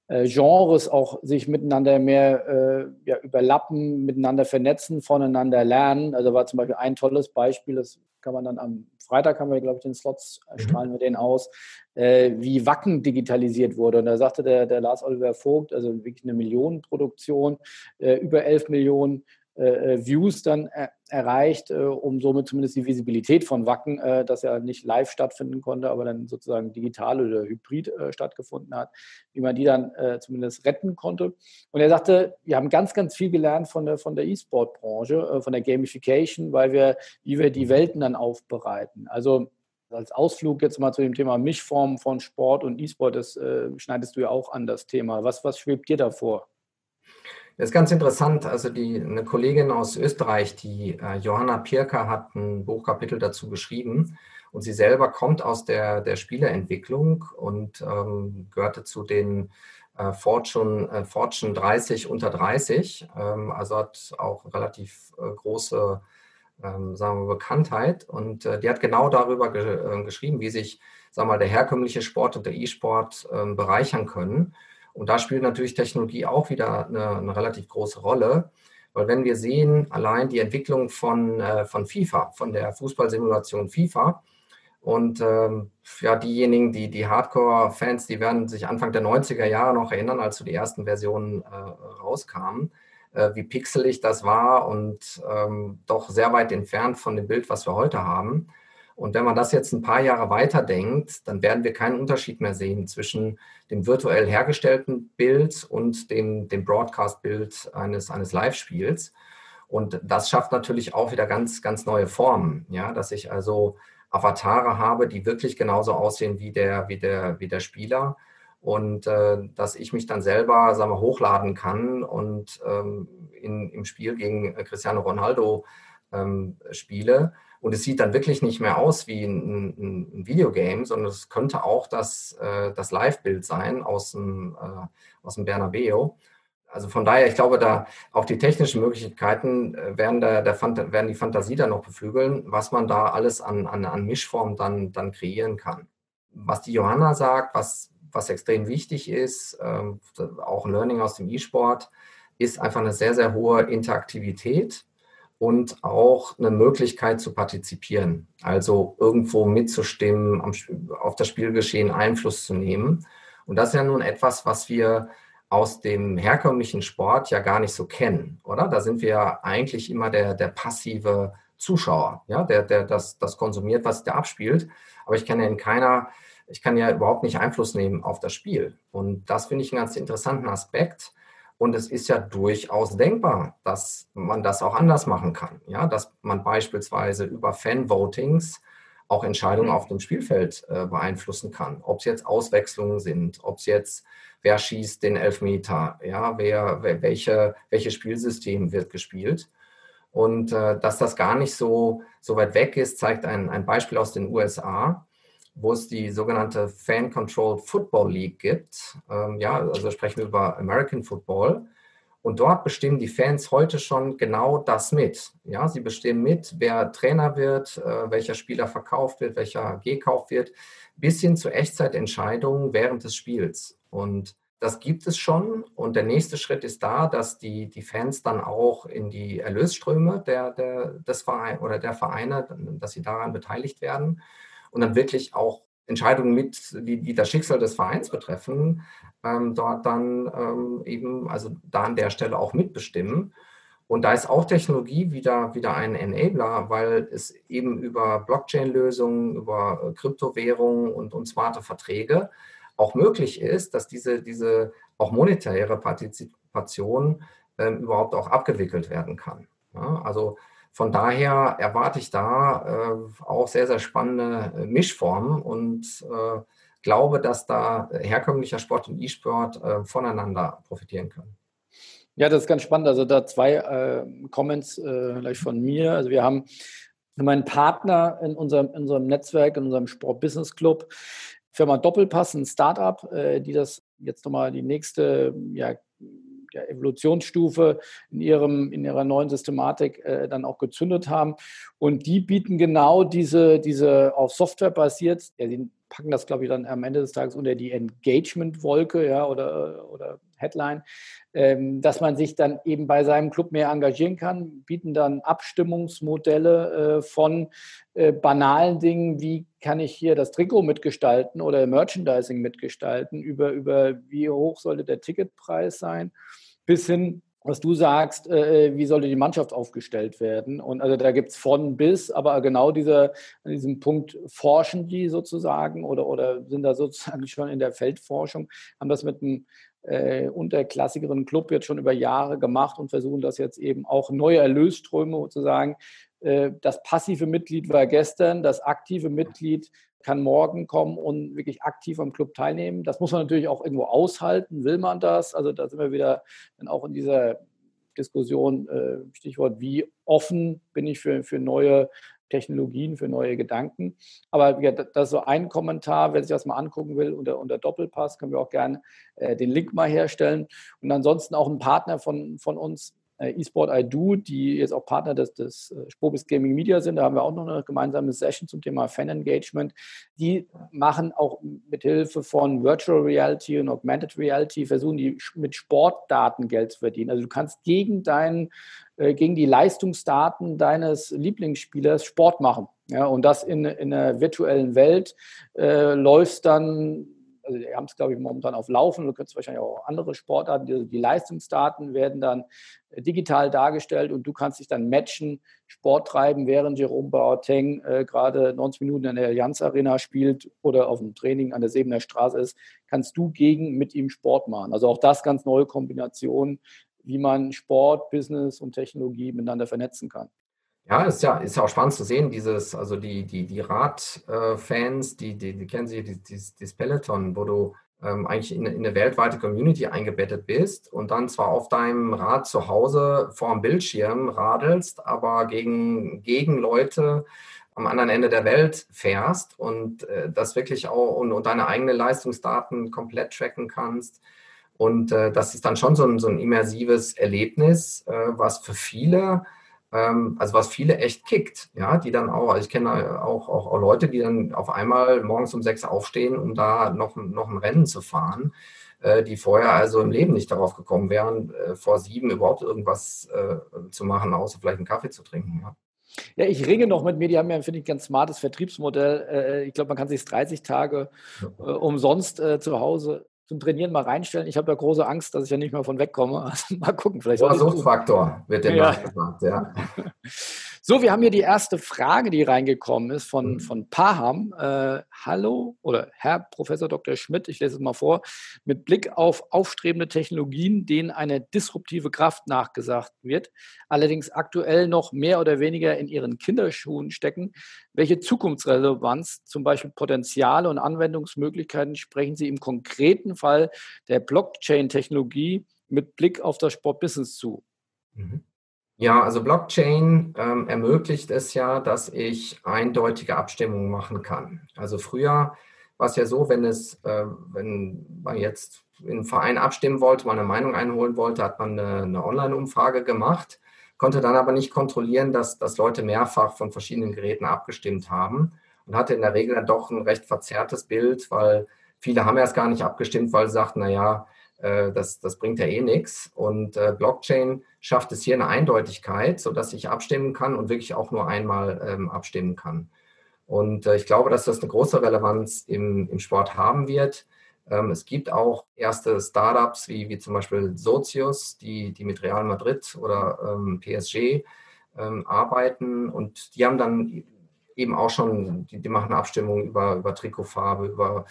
äh, Genres auch sich miteinander mehr äh, ja, überlappen, miteinander vernetzen, voneinander lernen. Also war zum Beispiel ein tolles Beispiel, das kann man dann am Freitag haben wir, glaube ich, den Slots, äh, mhm. strahlen wir den aus, äh, wie Wacken digitalisiert wurde. Und da sagte der, der Lars Oliver Vogt, also wirklich eine Millionenproduktion, äh, über 11 Millionen Views dann äh, erreicht, äh, um somit zumindest die Visibilität von Wacken, äh, das ja nicht live stattfinden konnte, aber dann sozusagen digital oder hybrid äh, stattgefunden hat, wie man die dann zumindest retten konnte. Und er sagte, wir haben ganz, ganz viel gelernt von der, von der E-Sport-Branche, von der Gamification, weil wir, wie wir die Welten dann aufbereiten. Also Als Ausflug jetzt mal zu dem Thema Mischform von Sport und E-Sport, das äh, schneidest du ja auch an das Thema. Was, was schwebt dir davor? Das ist ganz interessant. Also die, eine Kollegin aus Österreich, die äh, Johanna Pirker, hat ein Buchkapitel dazu geschrieben. Und sie selber kommt aus der, der Spieleentwicklung und ähm, gehörte zu den äh, Fortune, äh, Fortune 30 unter 30. Ähm, also hat auch relativ äh, große ähm, sagen wir, Bekanntheit. Und äh, die hat genau darüber ge äh, geschrieben, wie sich sagen wir, der herkömmliche Sport und der E-Sport ähm, bereichern können. Und da spielt natürlich Technologie auch wieder eine, eine, relativ große Rolle. Weil wenn wir sehen, allein die Entwicklung von, äh, von FIFA, von der Fußballsimulation FIFA, und ähm, ja, diejenigen, die, die Hardcore-Fans, die werden sich Anfang der 90er Jahre noch erinnern, als so die ersten Versionen äh, rauskamen, äh, wie pixelig das war und ähm, doch sehr weit entfernt von dem Bild, was wir heute haben. Und wenn man das jetzt ein paar Jahre weiter denkt, dann werden wir keinen Unterschied mehr sehen zwischen dem virtuell hergestellten Bild und dem, dem Broadcast-Bild eines, eines Live-Spiels. Und das schafft natürlich auch wieder ganz, ganz neue Formen. Ja, dass ich also Avatare habe, die wirklich genauso aussehen wie der, wie der, wie der Spieler. Und äh, dass ich mich dann selber sagen wir, hochladen kann und ähm, in, im Spiel gegen Cristiano Ronaldo ähm, spiele und es sieht dann wirklich nicht mehr aus wie ein, ein, Videogame, sondern es könnte auch das, äh, das Live-Bild sein aus dem, äh, aus dem Bernabeu. Also von daher, ich glaube, da auch die technischen Möglichkeiten äh, werden, der, der werden die Fantasie dann noch beflügeln, was man da alles an, an, an Mischform dann, dann kreieren kann. Was die Johanna sagt, was, was extrem wichtig ist, ähm, auch Learning aus dem E-Sport, ist einfach eine sehr, sehr hohe Interaktivität und auch eine Möglichkeit zu partizipieren, also irgendwo mitzustimmen, auf das Spielgeschehen Einfluss zu nehmen. Und das ist ja nun etwas, was wir aus dem herkömmlichen Sport ja gar nicht so kennen, oder? Da sind wir ja eigentlich immer der, der passive Zuschauer, ja, der, der das, das konsumiert, was der abspielt. Aber ich kann ja in keiner, ich kann ja überhaupt nicht Einfluss nehmen auf das Spiel. Und das finde ich einen ganz interessanten Aspekt, und es ist ja durchaus denkbar, dass man das auch anders machen kann. Ja, dass man beispielsweise über Fan-Votings auch Entscheidungen auf dem Spielfeld äh, beeinflussen kann. Ob es jetzt Auswechslungen sind, ob es jetzt, wer schießt den Elfmeter, ja, wer, wer welche, welches Spielsystem wird gespielt. Und äh, dass das gar nicht so, so weit weg ist, zeigt ein, ein Beispiel aus den USA wo es die sogenannte Fan-Controlled Football League gibt. Ähm, ja, also sprechen wir über American Football. Und dort bestimmen die Fans heute schon genau das mit. Ja, sie bestimmen mit, wer Trainer wird, äh, welcher Spieler verkauft wird, welcher gekauft wird, bis hin zu Echtzeitentscheidungen während des Spiels. Und das gibt es schon. Und der nächste Schritt ist da, dass die, die Fans dann auch in die Erlösströme der, der, des Verein oder der Vereine, dass sie daran beteiligt werden und dann wirklich auch Entscheidungen mit, die, die das Schicksal des Vereins betreffen, ähm, dort dann ähm, eben, also da an der Stelle auch mitbestimmen. Und da ist auch Technologie wieder, wieder ein Enabler, weil es eben über Blockchain-Lösungen, über äh, Kryptowährungen und, und smarte Verträge auch möglich ist, dass diese, diese auch monetäre Partizipation ähm, überhaupt auch abgewickelt werden kann. Ja, also von daher erwarte ich da äh, auch sehr, sehr spannende äh, Mischformen und äh, glaube, dass da herkömmlicher Sport und E-Sport äh, voneinander profitieren können. Ja, das ist ganz spannend. Also da zwei äh, Comments äh, gleich von mir. Also wir haben meinen Partner in unserem, in unserem Netzwerk, in unserem Sport Business Club, Firma Doppelpass, ein Startup, die das jetzt nochmal die nächste ja, ja, Evolutionsstufe in, ihrem, in ihrer neuen Systematik äh, dann auch gezündet haben. Und die bieten genau diese, diese auf Software basiert, ja, die packen das, glaube ich, dann am Ende des Tages unter die Engagement-Wolke ja, oder, oder Headline, ähm, dass man sich dann eben bei seinem Club mehr engagieren kann, bieten dann Abstimmungsmodelle äh, von äh, banalen Dingen, wie kann ich hier das Trikot mitgestalten oder Merchandising mitgestalten, über, über wie hoch sollte der Ticketpreis sein bis hin, was du sagst, äh, äh, wie sollte die Mannschaft aufgestellt werden. Und also da gibt es von bis, aber genau dieser, an diesem Punkt forschen die sozusagen oder, oder sind da sozusagen schon in der Feldforschung, haben das mit einem äh, unterklassigeren Club jetzt schon über Jahre gemacht und versuchen das jetzt eben auch neue Erlösströme sozusagen. Äh, das passive Mitglied war gestern, das aktive Mitglied kann morgen kommen und wirklich aktiv am Club teilnehmen. Das muss man natürlich auch irgendwo aushalten. Will man das? Also da sind wir wieder dann auch in dieser Diskussion, äh, Stichwort, wie offen bin ich für, für neue Technologien, für neue Gedanken. Aber ja, das ist so ein Kommentar, wer sich das mal angucken will, unter, unter Doppelpass können wir auch gerne äh, den Link mal herstellen. Und ansonsten auch ein Partner von, von uns, eSport I Do, die jetzt auch Partner des, des äh, Spobis Gaming Media sind. Da haben wir auch noch eine gemeinsame Session zum Thema Fan Engagement. Die machen auch mit Hilfe von Virtual Reality und Augmented Reality, versuchen die mit Sportdaten Geld zu verdienen. Also du kannst gegen deinen äh, gegen die Leistungsdaten deines Lieblingsspielers Sport machen. Ja, und das in, in einer virtuellen Welt äh, läufst dann also die haben es, glaube ich, momentan auf Laufen. Du könntest wahrscheinlich auch andere Sportarten. Die, die, Leistungsdaten werden dann äh, digital dargestellt und du kannst dich dann matchen, Sport treiben, während Jerome Boateng äh, gerade 90 Minuten in der Allianz Arena spielt oder auf dem Training an der Sebener Straße ist, kannst du gegen mit ihm Sport machen. Also auch das ganz neue Kombination, wie man Sport, Business und Technologie miteinander vernetzen kann. Ja, ist ja, ist ja auch spannend zu sehen, dieses, also die, die, die Radfans, die, die, die kennen sich, dieses, dieses Peloton, wo du ähm, eigentlich in, in, eine weltweite Community eingebettet bist und dann zwar auf deinem Rad zu Hause vor dem Bildschirm radelst, aber gegen, gegen Leute am anderen Ende der Welt fährst und äh, das wirklich auch und, und deine eigenen Leistungsdaten komplett tracken kannst. Und äh, das ist dann schon so ein, so ein immersives Erlebnis, äh, was für viele also was viele echt kickt, ja, die dann auch, also ich kenne auch, auch, auch, Leute, die dann auf einmal morgens um sechs aufstehen, um da noch, noch ein Rennen zu fahren, äh, die vorher also im Leben nicht darauf gekommen wären, äh, vor sieben überhaupt irgendwas äh, zu machen, außer vielleicht einen Kaffee zu trinken, ja. Ja, ich ringe noch mit mir. Die haben ja, finde ich, ein ganz smartes Vertriebsmodell. Äh, ich glaube, man kann sich 30 Tage äh, umsonst äh, zu Hause zum Trainieren mal reinstellen. Ich habe ja große Angst, dass ich ja nicht mehr von wegkomme. Also mal gucken, vielleicht. Suchtfaktor wird dem ja. nachgefragt, ja. So, wir haben hier die erste Frage, die reingekommen ist von, mhm. von Paham. Äh, hallo oder Herr Professor Dr. Schmidt, ich lese es mal vor. Mit Blick auf aufstrebende Technologien, denen eine disruptive Kraft nachgesagt wird, allerdings aktuell noch mehr oder weniger in ihren Kinderschuhen stecken. Welche Zukunftsrelevanz, zum Beispiel Potenziale und Anwendungsmöglichkeiten sprechen Sie im konkreten Fall der Blockchain-Technologie mit Blick auf das Sportbusiness zu? Mhm. Ja, also Blockchain ähm, ermöglicht es ja, dass ich eindeutige Abstimmungen machen kann. Also früher war es ja so, wenn es, äh, wenn man jetzt in einem Verein abstimmen wollte, man eine Meinung einholen wollte, hat man eine, eine Online-Umfrage gemacht, konnte dann aber nicht kontrollieren, dass, dass Leute mehrfach von verschiedenen Geräten abgestimmt haben und hatte in der Regel dann doch ein recht verzerrtes Bild, weil viele haben erst gar nicht abgestimmt, weil sie sagten, naja, äh, das, das bringt ja eh nichts. Und äh, Blockchain schafft es hier eine Eindeutigkeit, sodass ich abstimmen kann und wirklich auch nur einmal ähm, abstimmen kann. Und äh, ich glaube, dass das eine große Relevanz im, im Sport haben wird. Ähm, es gibt auch erste Startups wie, wie zum Beispiel Sozius, die, die mit Real Madrid oder ähm, PSG ähm, arbeiten und die haben dann eben auch schon, die, die machen Abstimmungen über, über Trikotfarbe, über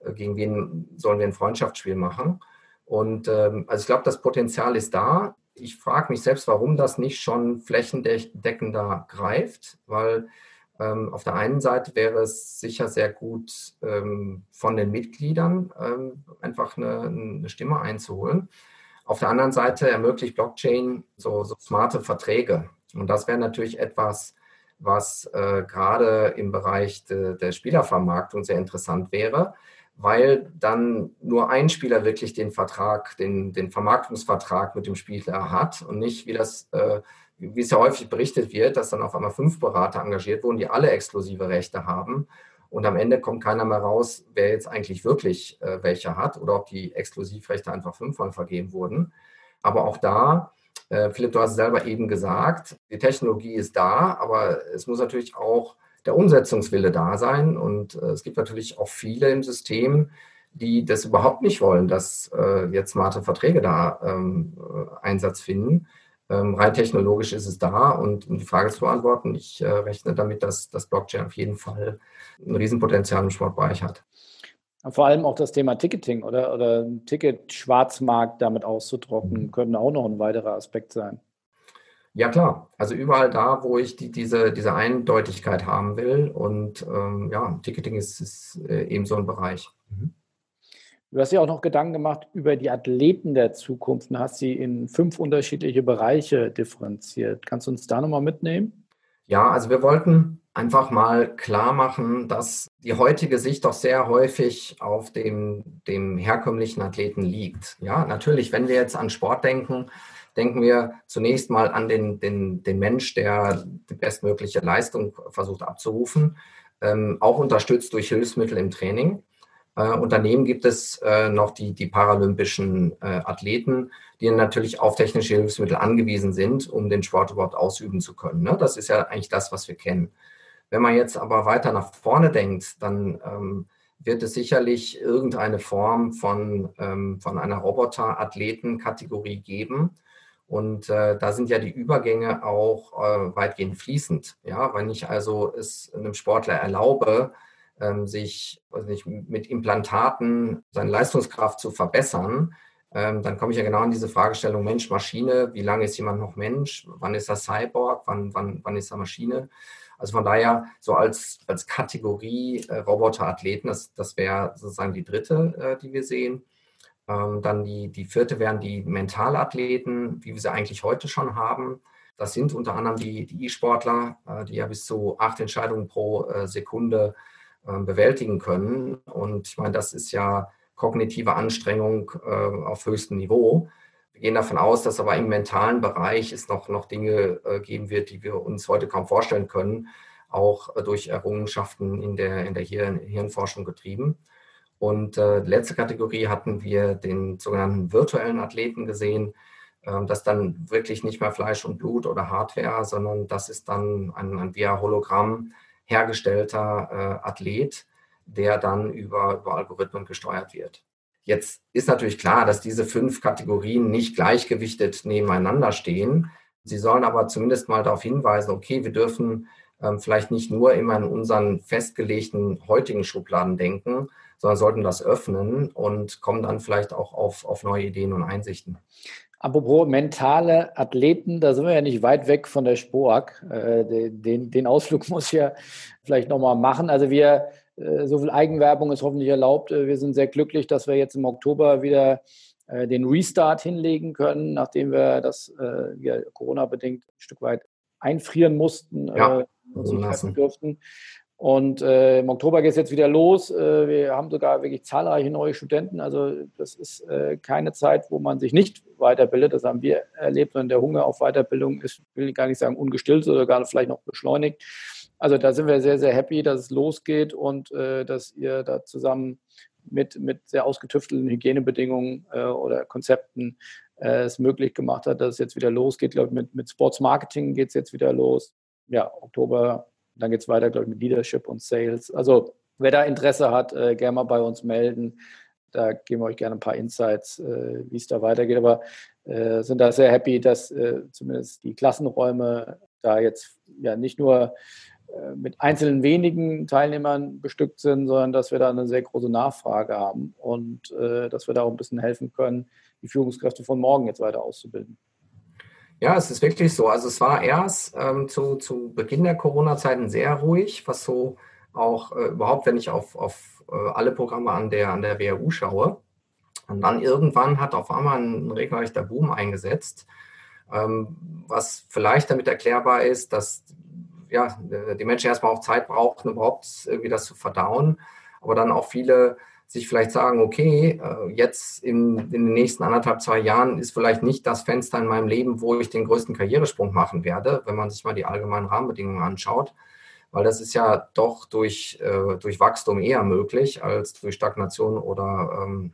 äh, gegen wen sollen wir ein Freundschaftsspiel machen. Und ähm, also ich glaube, das Potenzial ist da. Ich frage mich selbst, warum das nicht schon flächendeckender greift, weil ähm, auf der einen Seite wäre es sicher sehr gut, ähm, von den Mitgliedern ähm, einfach eine, eine, Stimme einzuholen. Auf der anderen Seite ermöglicht Blockchain so, so smarte Verträge. Und das wäre natürlich etwas, was äh, gerade im Bereich de, der Spielervermarktung sehr interessant wäre, weil dann nur ein Spieler wirklich den Vertrag, den, den Vermarktungsvertrag mit dem Spieler hat und nicht, wie das, äh, wie es ja häufig berichtet wird, dass dann auf einmal fünf Berater engagiert wurden, die alle exklusive Rechte haben. Und am Ende kommt keiner mehr raus, wer jetzt eigentlich wirklich äh, welche hat oder ob die Exklusivrechte einfach fünfmal vergeben wurden. Aber auch da, äh, Philipp, du hast selber eben gesagt, die Technologie ist da, aber es muss natürlich auch der Umsetzungswille da sein. Und äh, es gibt natürlich auch viele im System, die das überhaupt nicht wollen, dass äh, jetzt smarte Verträge da ähm, äh, Einsatz finden. Ähm, rein technologisch ist es da und um die Frage zu beantworten, ich äh, rechne damit, dass das Blockchain auf jeden Fall ein Riesenpotenzial im Sportbereich hat. Vor allem auch das Thema Ticketing oder, oder Ticket-Schwarzmarkt damit auszutrocknen, könnte auch noch ein weiterer Aspekt sein. Ja, klar. Also überall da, wo ich die, diese, diese Eindeutigkeit haben will. Und ähm, ja, Ticketing ist, ist äh, eben so ein Bereich. Mhm. Du hast ja auch noch Gedanken gemacht über die Athleten der Zukunft und hast sie in fünf unterschiedliche Bereiche differenziert. Kannst du uns da nochmal mitnehmen? Ja, also wir wollten einfach mal klar machen, dass die heutige Sicht doch sehr häufig auf dem, dem herkömmlichen Athleten liegt. Ja, natürlich, wenn wir jetzt an Sport denken, denken wir zunächst mal an den, den, den Mensch, der die bestmögliche Leistung versucht abzurufen, ähm, auch unterstützt durch Hilfsmittel im Training. Äh, und daneben gibt es äh, noch die, die paralympischen äh, Athleten, die natürlich auf technische Hilfsmittel angewiesen sind, um den Sport überhaupt ausüben zu können. Ne? Das ist ja eigentlich das, was wir kennen. Wenn man jetzt aber weiter nach vorne denkt, dann ähm, wird es sicherlich irgendeine Form von, ähm, von einer Roboter-Athleten-Kategorie geben. Und äh, da sind ja die Übergänge auch äh, weitgehend fließend. Ja, wenn ich also es einem Sportler erlaube, ähm, sich nicht, mit Implantaten seine Leistungskraft zu verbessern, ähm, dann komme ich ja genau an diese Fragestellung Mensch, Maschine, wie lange ist jemand noch Mensch, wann ist er Cyborg, wann, wann, wann ist er Maschine. Also von daher so als, als Kategorie äh, Roboterathleten, das, das wäre sozusagen die dritte, äh, die wir sehen. Ähm, dann die, die vierte wären die Mentalathleten, wie wir sie eigentlich heute schon haben. Das sind unter anderem die, die E-Sportler, äh, die ja bis zu acht Entscheidungen pro äh, Sekunde äh, bewältigen können. Und ich meine, das ist ja kognitive Anstrengung äh, auf höchstem Niveau. Wir gehen davon aus, dass aber im mentalen Bereich es noch, noch Dinge äh, geben wird, die wir uns heute kaum vorstellen können, auch durch Errungenschaften in der, in der Hirn, Hirnforschung getrieben. Und äh, letzte Kategorie hatten wir den sogenannten virtuellen Athleten gesehen. Ähm, das dann wirklich nicht mehr Fleisch und Blut oder Hardware, sondern das ist dann ein, ein via Hologramm hergestellter äh, Athlet, der dann über, über Algorithmen gesteuert wird. Jetzt ist natürlich klar, dass diese fünf Kategorien nicht gleichgewichtet nebeneinander stehen. Sie sollen aber zumindest mal darauf hinweisen, okay, wir dürfen ähm, vielleicht nicht nur immer in unseren festgelegten heutigen Schubladen denken, sondern sollten das öffnen und kommen dann vielleicht auch auf, auf neue Ideen und Einsichten. Apropos mentale Athleten, da sind wir ja nicht weit weg von der SPOAG. Äh, den, den Ausflug muss ich ja vielleicht nochmal machen. Also wir, so viel Eigenwerbung ist hoffentlich erlaubt. Äh, wir sind sehr glücklich, dass wir jetzt im Oktober wieder den Restart hinlegen können, nachdem wir das ja, Corona-bedingt ein Stück weit einfrieren mussten ja, und nicht treffen durften. Und äh, im Oktober geht es jetzt wieder los. Äh, wir haben sogar wirklich zahlreiche neue Studenten. Also das ist äh, keine Zeit, wo man sich nicht weiterbildet. Das haben wir erlebt. Und der Hunger auf Weiterbildung ist, will ich gar nicht sagen, ungestillt oder gar vielleicht noch beschleunigt. Also da sind wir sehr, sehr happy, dass es losgeht und äh, dass ihr da zusammen mit, mit sehr ausgetüftelten Hygienebedingungen äh, oder Konzepten äh, es möglich gemacht hat, dass es jetzt wieder losgeht. Ich glaube, mit, mit Sports Marketing geht es jetzt wieder los. Ja, Oktober dann geht es weiter, glaube ich, mit Leadership und Sales. Also wer da Interesse hat, äh, gerne mal bei uns melden. Da geben wir euch gerne ein paar Insights, äh, wie es da weitergeht. Aber äh, sind da sehr happy, dass zumindest die Klassenräume da jetzt ja nicht nur mit einzelnen wenigen Teilnehmern bestückt sind, sondern dass wir da eine sehr große Nachfrage haben und äh, dass wir da auch ein bisschen helfen können, die Führungskräfte von morgen jetzt weiter auszubilden. Ja, es ist wirklich so. Also es war erst ähm, zu, zu Beginn der Corona-Zeiten sehr ruhig, was so auch äh, überhaupt, wenn ich auf, auf äh, alle Programme an der, an der WHU schaue. Und dann irgendwann hat auf einmal ein, regelrechter Boom eingesetzt, ähm, was vielleicht damit erklärbar ist, dass ja, die Menschen erstmal auch Zeit brauchten, überhaupt irgendwie das zu verdauen, aber dann auch viele sich vielleicht sagen, okay, äh, jetzt in, in, den nächsten anderthalb, zwei Jahren ist vielleicht nicht das Fenster in meinem Leben, wo ich den größten Karrieresprung machen werde, wenn man sich mal die allgemeinen Rahmenbedingungen anschaut. Weil das ist ja doch durch, äh, durch Wachstum eher möglich als durch Stagnation oder ähm,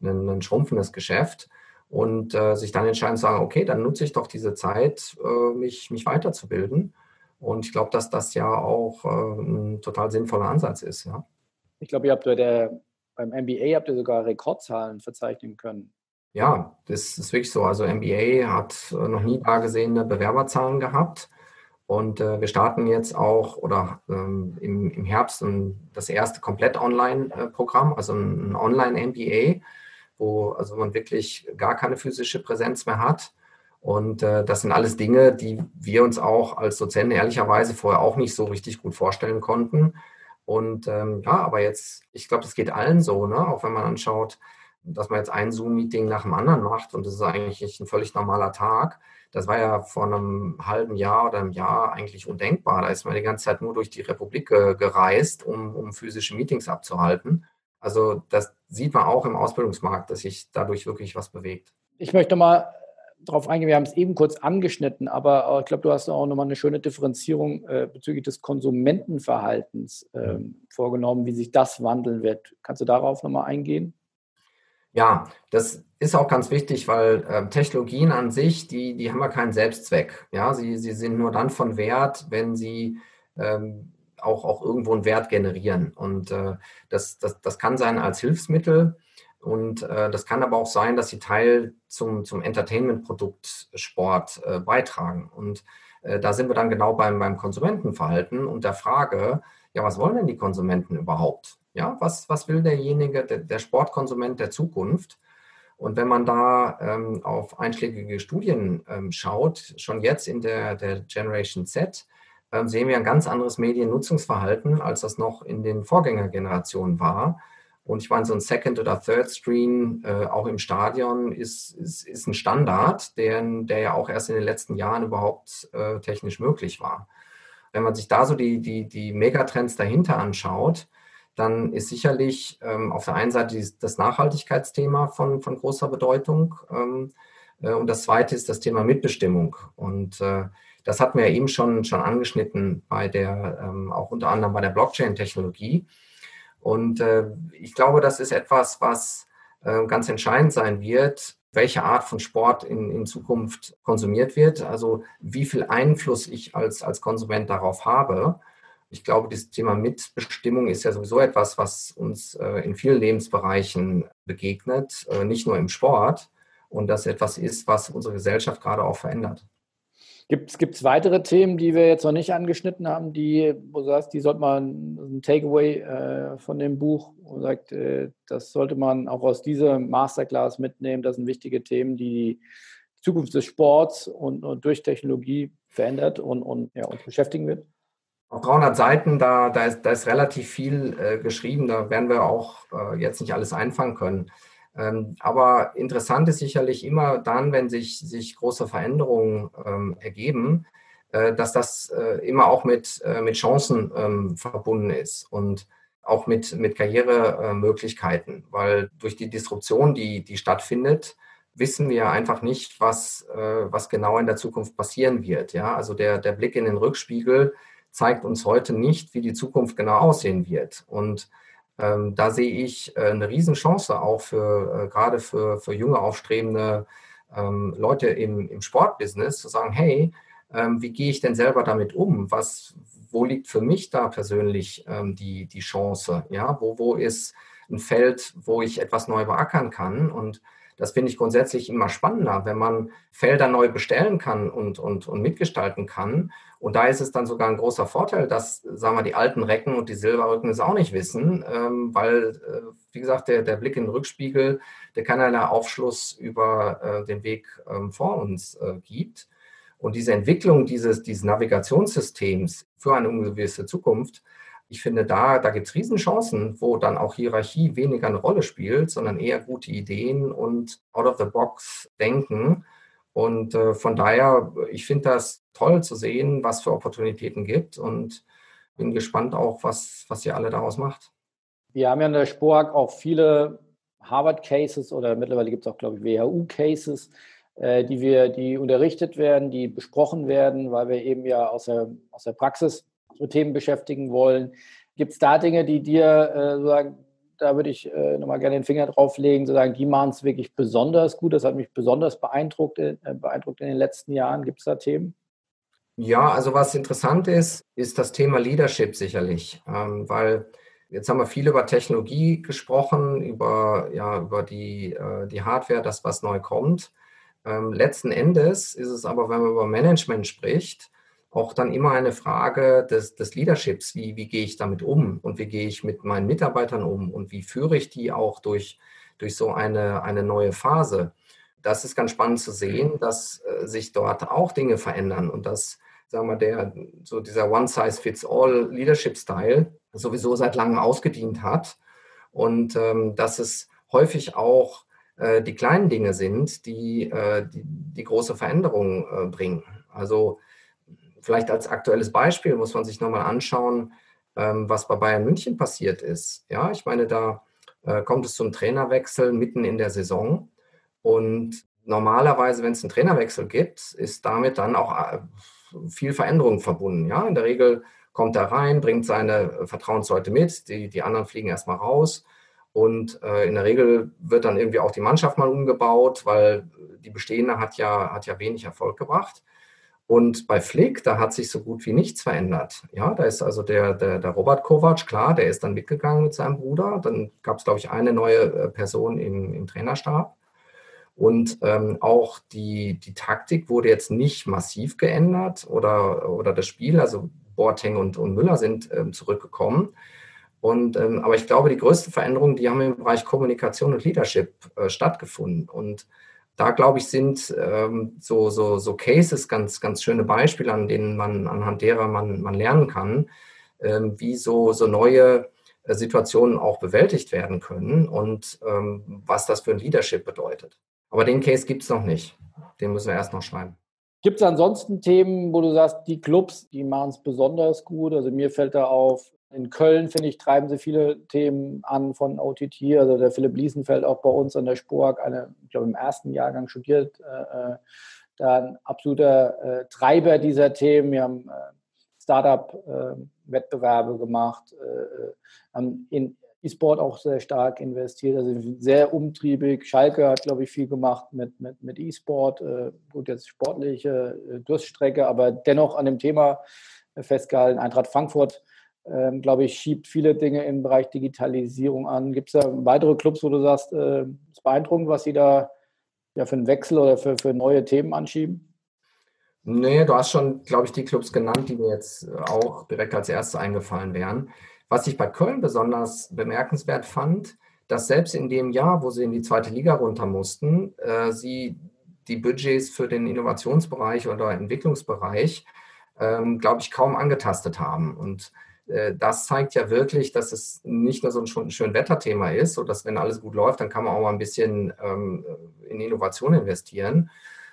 ein, ein schrumpfendes Geschäft. Und äh, sich dann entscheiden zu sagen, okay, dann nutze ich doch diese Zeit, äh, mich, mich weiterzubilden. Und ich glaube, dass das ja auch äh, ein total sinnvoller Ansatz ist. Ja. Ich glaube, ihr habt bei der beim MBA habt ihr sogar Rekordzahlen verzeichnen können. Ja, das ist wirklich so. Also MBA hat äh, noch nie da gesehene Bewerberzahlen gehabt. Und äh, wir starten jetzt auch oder ähm, im, im Herbst ein, das erste komplett Online-Programm, also ein, ein Online-MBA, wo also man wirklich gar keine physische Präsenz mehr hat. Und äh, das sind alles Dinge, die wir uns auch als Dozenten ehrlicherweise vorher auch nicht so richtig gut vorstellen konnten. Und ähm, ja, aber jetzt, ich glaube, das geht allen so, ne? auch wenn man anschaut, dass man jetzt ein Zoom-Meeting nach dem anderen macht und das ist eigentlich ein völlig normaler Tag. Das war ja vor einem halben Jahr oder einem Jahr eigentlich undenkbar. Da ist man die ganze Zeit nur durch die Republik gereist, um, um physische Meetings abzuhalten. Also das sieht man auch im Ausbildungsmarkt, dass sich dadurch wirklich was bewegt. Ich möchte mal darauf eingehen, wir haben es eben kurz angeschnitten, aber ich glaube, du hast auch nochmal eine schöne Differenzierung äh, bezüglich des Konsumentenverhaltens äh, vorgenommen, wie sich das wandeln wird. Kannst du darauf nochmal eingehen? Ja, das ist auch ganz wichtig, weil äh, Technologien an sich, die, die haben ja keinen Selbstzweck. Ja, sie, sie sind nur dann von Wert, wenn sie ähm, auch, auch irgendwo einen Wert generieren. Und äh, das, das, das kann sein als Hilfsmittel, und äh, das kann aber auch sein, dass sie Teil zum, zum Entertainment-Produkt Sport äh, beitragen. Und äh, da sind wir dann genau beim, beim Konsumentenverhalten und der Frage, ja, was wollen denn die Konsumenten überhaupt? Ja, was, was will derjenige, der, der Sportkonsument der Zukunft? Und wenn man da ähm, auf einschlägige Studien ähm, schaut, schon jetzt in der, der Generation Z, ähm, sehen wir ein ganz anderes Mediennutzungsverhalten, als das noch in den Vorgängergenerationen war. Und ich meine, so ein Second- oder Third-Screen äh, auch im Stadion ist, ist, ist ein Standard, der, der ja auch erst in den letzten Jahren überhaupt äh, technisch möglich war. Wenn man sich da so die, die, die Megatrends dahinter anschaut, dann ist sicherlich ähm, auf der einen Seite das Nachhaltigkeitsthema von, von großer Bedeutung. Ähm, äh, und das zweite ist das Thema Mitbestimmung. Und äh, das hatten wir ja eben schon, schon angeschnitten bei der, ähm, auch unter anderem bei der Blockchain-Technologie. Und äh, ich glaube, das ist etwas, was äh, ganz entscheidend sein wird, welche Art von Sport in, in Zukunft konsumiert wird, also wie viel Einfluss ich als, als Konsument darauf habe. Ich glaube, das Thema Mitbestimmung ist ja sowieso etwas, was uns äh, in vielen Lebensbereichen begegnet, äh, nicht nur im Sport. Und das etwas ist, was unsere Gesellschaft gerade auch verändert. Gibt es weitere Themen, die wir jetzt noch nicht angeschnitten haben, die, wo du sagst, die sollte man ein Takeaway äh, von dem Buch und sagt, äh, das sollte man auch aus dieser Masterclass mitnehmen. Das sind wichtige Themen, die die Zukunft des Sports und, und durch Technologie verändert und, und ja, uns beschäftigen wird? Auf 300 Seiten, da, da, ist, da ist relativ viel äh, geschrieben. Da werden wir auch äh, jetzt nicht alles einfangen können. Ähm, aber interessant ist sicherlich immer dann, wenn sich, sich große Veränderungen ähm, ergeben, äh, dass das äh, immer auch mit, äh, mit Chancen ähm, verbunden ist und auch mit, mit Karrieremöglichkeiten, weil durch die Disruption, die, die stattfindet, wissen wir einfach nicht, was, äh, was genau in der Zukunft passieren wird. Ja? Also der, der Blick in den Rückspiegel zeigt uns heute nicht, wie die Zukunft genau aussehen wird. Und ähm, da sehe ich äh, eine Riesenchance auch für äh, gerade für, für junge, aufstrebende ähm, Leute im, im Sportbusiness zu sagen, hey, ähm, wie gehe ich denn selber damit um? Was, wo liegt für mich da persönlich ähm, die, die Chance? Ja, wo, wo ist ein Feld, wo ich etwas neu beackern kann? Und das finde ich grundsätzlich immer spannender, wenn man Felder neu bestellen kann und, und, und mitgestalten kann. Und da ist es dann sogar ein großer Vorteil, dass, sagen wir, die alten Recken und die Silberrücken es auch nicht wissen, ähm, weil, äh, wie gesagt, der, der Blick in den Rückspiegel, der keinerlei Aufschluss über äh, den Weg ähm, vor uns äh, gibt. Und diese Entwicklung dieses, dieses Navigationssystems für eine ungewisse Zukunft, ich finde, da, da gibt es Riesenchancen, wo dann auch Hierarchie weniger eine Rolle spielt, sondern eher gute Ideen und out of the box denken. Und äh, von daher, ich finde das toll zu sehen, was für Opportunitäten gibt und bin gespannt auch, was, was ihr alle daraus macht. Wir haben ja in der Spork auch viele Harvard-Cases oder mittlerweile gibt es auch, glaube ich, WHU-Cases, äh, die wir, die unterrichtet werden, die besprochen werden, weil wir eben ja aus der, aus der Praxis Themen beschäftigen wollen. Gibt es da Dinge, die dir äh, sozusagen, da würde ich äh, nochmal gerne den Finger drauf legen, sozusagen, die machen es wirklich besonders gut. Das hat mich besonders beeindruckt, äh, beeindruckt in den letzten Jahren. Gibt es da Themen? Ja, also was interessant ist, ist das Thema Leadership sicherlich, ähm, weil jetzt haben wir viel über Technologie gesprochen, über, ja, über die, äh, die Hardware, das, was neu kommt. Ähm, letzten Endes ist es aber, wenn man über Management spricht, auch dann immer eine Frage des, des Leaderships. Wie, wie gehe ich damit um und wie gehe ich mit meinen Mitarbeitern um und wie führe ich die auch durch, durch so eine, eine neue Phase? Das ist ganz spannend zu sehen, dass äh, sich dort auch Dinge verändern und dass, sagen wir, der, so dieser One-Size-Fits-All Leadership-Style sowieso seit langem ausgedient hat und ähm, dass es häufig auch äh, die kleinen Dinge sind, die, äh, die, die, große Veränderungen äh, bringen. Also vielleicht als aktuelles Beispiel muss man sich nochmal anschauen, ähm, was bei Bayern München passiert ist. Ja, ich meine, da äh, kommt es zum Trainerwechsel mitten in der Saison. Und normalerweise, wenn es einen Trainerwechsel gibt, ist damit dann auch äh, viel Veränderung verbunden. Ja, in der Regel kommt er rein, bringt seine Vertrauensleute mit, die, die anderen fliegen erstmal raus. Und äh, in der Regel wird dann irgendwie auch die Mannschaft mal umgebaut, weil die bestehende hat ja, hat ja wenig Erfolg gebracht. Und bei Flick, da hat sich so gut wie nichts verändert. Ja, da ist also der, der, der Robert Kovac, klar, der ist dann mitgegangen mit seinem Bruder. Dann gab es, glaube ich, eine neue äh, Person im, im Trainerstab. Und ähm, auch die, die Taktik wurde jetzt nicht massiv geändert oder, oder das Spiel, also Boateng und, und Müller sind ähm, zurückgekommen. Und, ähm, aber ich glaube, die größten Veränderungen, die haben im Bereich Kommunikation und Leadership äh, stattgefunden. Und da, glaube ich, sind ähm, so, so, so Cases ganz, ganz schöne Beispiele, an denen man, anhand derer man, man lernen kann, ähm, wie so, so neue äh, Situationen auch bewältigt werden können und ähm, was das für ein Leadership bedeutet. Aber den Case gibt es noch nicht. Den müssen wir erst noch schreiben. Gibt es ansonsten Themen, wo du sagst, die Clubs, die machen es besonders gut? Also mir fällt da auf, in Köln, finde ich, treiben sie viele Themen an von OTT. Also der Philipp Liesenfeld auch bei uns an der Spork, eine, ich glaube, im ersten Jahrgang studiert, äh, äh da ein absoluter äh, Treiber dieser Themen. Wir haben äh, Startup-Wettbewerbe äh, gemacht, äh, haben in E-Sport auch sehr stark investiert, also sehr umtriebig. Schalke hat, glaube ich, viel gemacht mit, mit, mit E-Sport. gut, jetzt sportliche Durststrecke, aber dennoch an dem Thema festgehalten. Eintracht Frankfurt ähm, glaube ich, schiebt viele Dinge im Bereich Digitalisierung an. Gibt es da weitere Clubs, wo du sagst, äh, ist beeindruckend, was sie da ja, für einen Wechsel oder für, für neue Themen anschieben? Nee, du hast schon, glaube ich, die Clubs genannt, die mir jetzt auch direkt als erstes eingefallen wären. Was ich bei Köln besonders bemerkenswert fand, dass selbst in dem Jahr, wo sie in die zweite Liga runter mussten, äh, sie die Budgets für den Innovationsbereich oder Entwicklungsbereich, ähm, glaube ich, kaum angetastet haben. Und das zeigt ja wirklich, dass es nicht nur so ein schön Wetterthema ist, so dass wenn alles gut läuft, dann kann man auch mal ein bisschen ähm, in Innovation investieren,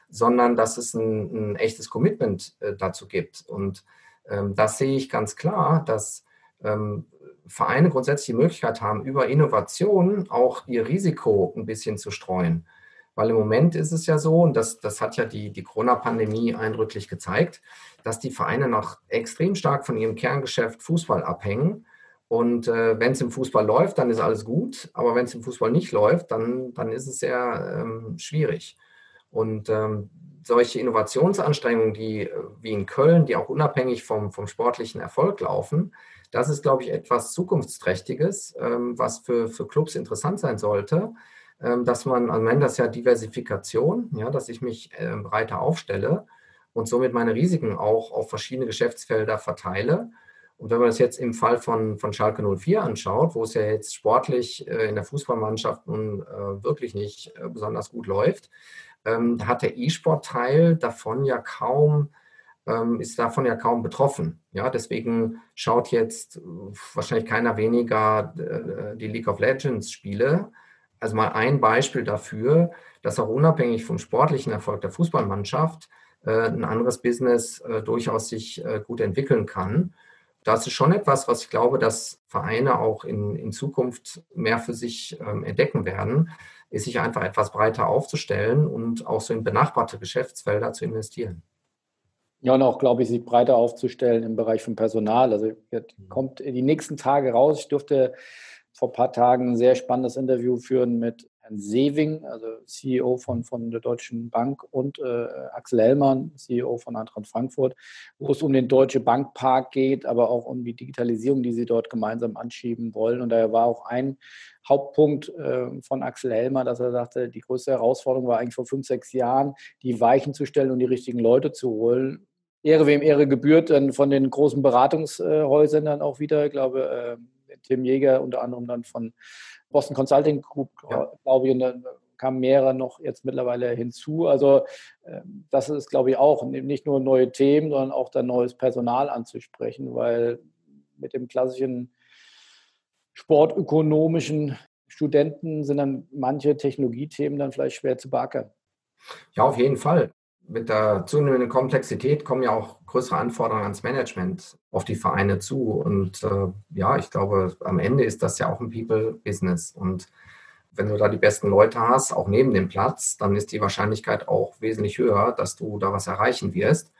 sondern dass es ein, ein echtes Commitment äh, dazu gibt. Und ähm, das sehe ich ganz klar, dass ähm, Vereine grundsätzlich die Möglichkeit haben, über Innovation auch ihr Risiko ein bisschen zu streuen. Weil im Moment ist es ja so, und das, das hat ja die, die Corona-Pandemie eindrücklich gezeigt, dass die Vereine noch extrem stark von ihrem Kerngeschäft Fußball abhängen. Und äh, wenn es im Fußball läuft, dann ist alles gut. Aber wenn es im Fußball nicht läuft, dann, dann ist es sehr ähm, schwierig. Und ähm, solche Innovationsanstrengungen, die wie in Köln, die auch unabhängig vom, vom sportlichen Erfolg laufen, das ist, glaube ich, etwas Zukunftsträchtiges, ähm, was für, für Clubs interessant sein sollte dass man, also man nennt das ja Diversifikation, ja, dass ich mich äh, breiter aufstelle und somit meine Risiken auch auf verschiedene Geschäftsfelder verteile. Und wenn man das jetzt im Fall von, von Schalke 04 anschaut, wo es ja jetzt sportlich äh, in der Fußballmannschaft nun äh, wirklich nicht äh, besonders gut läuft, ähm, hat der E-Sport-Teil davon ja kaum, ähm, ist davon ja kaum betroffen. Ja, deswegen schaut jetzt wahrscheinlich keiner weniger die League of Legends Spiele, also mal ein Beispiel dafür, dass auch unabhängig vom sportlichen Erfolg der Fußballmannschaft äh, ein anderes Business äh, durchaus sich äh, gut entwickeln kann. Das ist schon etwas, was ich glaube, dass Vereine auch in, in Zukunft mehr für sich ähm, entdecken werden, ist sich einfach etwas breiter aufzustellen und auch so in benachbarte Geschäftsfelder zu investieren. Ja, und auch, glaube ich, sich breiter aufzustellen im Bereich von Personal. Also mhm. kommt die nächsten Tage raus. Ich durfte vor ein paar Tagen ein sehr spannendes Interview führen mit Herrn Sewing, also CEO von, von der Deutschen Bank und äh, Axel Hellmann, CEO von Eintracht Frankfurt, wo es um den Deutsche Bankpark geht, aber auch um die Digitalisierung, die sie dort gemeinsam anschieben wollen. Und daher war auch ein Hauptpunkt äh, von Axel Hellmann, dass er sagte, die größte Herausforderung war eigentlich vor fünf, sechs Jahren, die Weichen zu stellen und die richtigen Leute zu holen Ehre wem Ehre gebührt, dann von den großen Beratungshäusern dann auch wieder. Ich glaube, äh, Tim Jäger unter anderem dann von Boston Consulting Group, ja. glaube ich, und dann kamen mehrere noch jetzt mittlerweile hinzu. Also ähm, das ist, glaube ich, auch nicht nur neue Themen, sondern auch dann neues Personal anzusprechen, weil mit dem klassischen sportökonomischen Studenten sind dann manche Technologiethemen dann vielleicht schwer zu beackern. Ja, auf jeden Fall. Mit der zunehmenden Komplexität kommen ja auch größere Anforderungen ans Management auf die Vereine zu. Und äh, ja, ich glaube, am Ende ist das ja auch ein People-Business. Und wenn du da die besten Leute hast, auch neben dem Platz, dann ist die Wahrscheinlichkeit auch wesentlich höher, dass du da was erreichen wirst.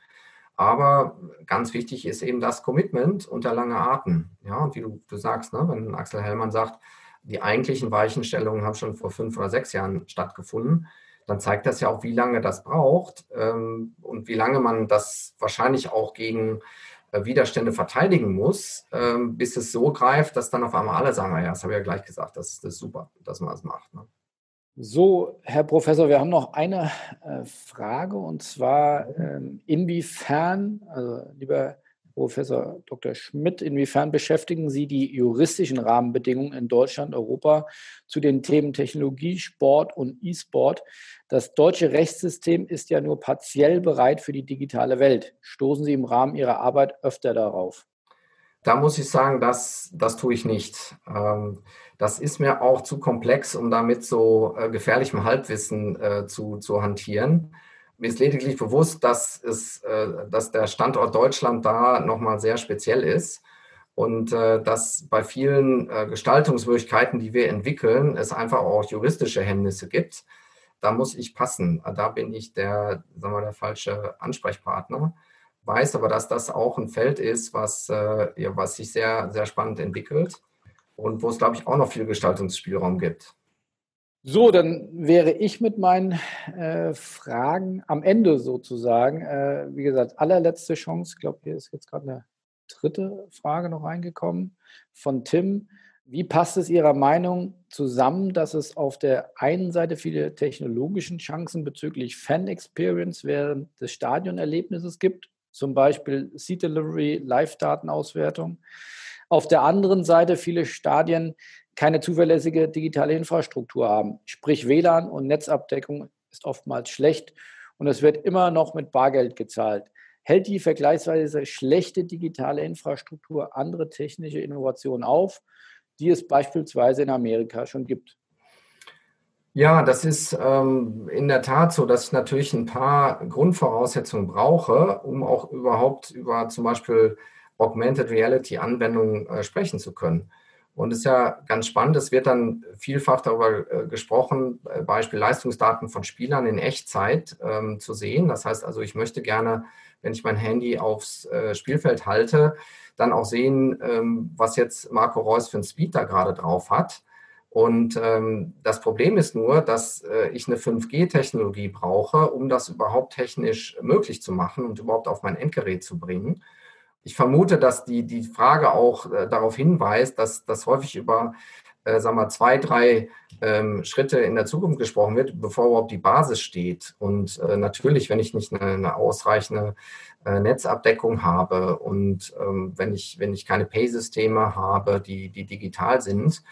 Aber ganz wichtig ist eben das Commitment unter lange Atem. Ja, und wie du, du sagst, ne, wenn Axel Hellmann sagt, die eigentlichen Weichenstellungen haben schon vor fünf oder sechs Jahren stattgefunden, dann zeigt das ja auch, wie lange das braucht ähm, und wie lange man das wahrscheinlich auch gegen äh, Widerstände verteidigen muss, ähm, bis es so greift, dass dann auf einmal alle sagen, ja, das habe ich ja gleich gesagt, das, das ist super, dass man das macht. Ne? So, Herr Professor, wir haben noch eine äh, Frage und zwar, ähm, inwiefern, also lieber Professor Dr. Schmidt, inwiefern beschäftigen Sie die juristischen Rahmenbedingungen in Deutschland, Europa zu den Themen Technologie, Sport und E-Sport? Das deutsche Rechtssystem ist ja nur partiell bereit für die digitale Welt. Stoßen Sie im Rahmen Ihrer Arbeit öfter darauf? Da muss ich sagen, das, das tue ich nicht. Ähm, das ist mir auch zu komplex, um damit so äh, gefährlichem Halbwissen äh, zu, zu hantieren. Mir ist lediglich bewusst, dass, es, äh, dass der Standort Deutschland da nochmal sehr speziell ist und dass bei vielen Gestaltungsmöglichkeiten, die wir entwickeln, es einfach auch juristische Hemmnisse gibt. Da muss ich passen. Da bin ich der, sagen wir, der falsche Ansprechpartner weiß aber, dass das auch ein Feld ist, was, äh, ja, was sich sehr, sehr spannend entwickelt und wo es, glaube ich, auch noch viel Gestaltungsspielraum gibt. So, dann wäre ich mit meinen äh, Fragen am Ende sozusagen. Äh, wie gesagt, allerletzte Chance. Ich glaube, hier ist jetzt gerade eine dritte Frage noch reingekommen von Tim. Wie passt es Ihrer Meinung zusammen, dass es auf der einen Seite viele technologischen Chancen bezüglich Fan Experience während des Stadionerlebnisses gibt zum Beispiel Seat Delivery, Live-Datenauswertung. Auf der anderen Seite viele Stadien keine zuverlässige digitale Infrastruktur haben. Sprich WLAN und Netzabdeckung ist oftmals schlecht und es wird immer noch mit Bargeld gezahlt. Hält die vergleichsweise schlechte digitale Infrastruktur andere technische Innovationen auf, die es beispielsweise in Amerika schon gibt? Ja, das ist ähm, in der Tat so, dass ich natürlich ein paar Grundvoraussetzungen brauche, um auch überhaupt über zum Beispiel Augmented Reality Anwendungen äh, sprechen zu können. Und es ist ja ganz spannend, es wird dann vielfach darüber äh, gesprochen, äh, Beispiel Leistungsdaten von Spielern in Echtzeit ähm, zu sehen. Das heißt also, ich möchte gerne, wenn ich mein Handy aufs äh, Spielfeld halte, dann auch sehen, ähm, was jetzt Marco Reus für ein Speed da gerade drauf hat. Und ähm, das Problem ist nur, dass äh, ich eine 5G-Technologie brauche, um das überhaupt technisch möglich zu machen und überhaupt auf mein Endgerät zu bringen. Ich vermute, dass die, die Frage auch äh, darauf hinweist, dass das häufig über äh, sagen wir, zwei, drei ähm, Schritte in der Zukunft gesprochen wird, bevor überhaupt die Basis steht. Und äh, natürlich, wenn ich nicht eine, eine ausreichende äh, Netzabdeckung habe und ähm, wenn, ich, wenn ich keine Pay-Systeme habe, die, die digital sind,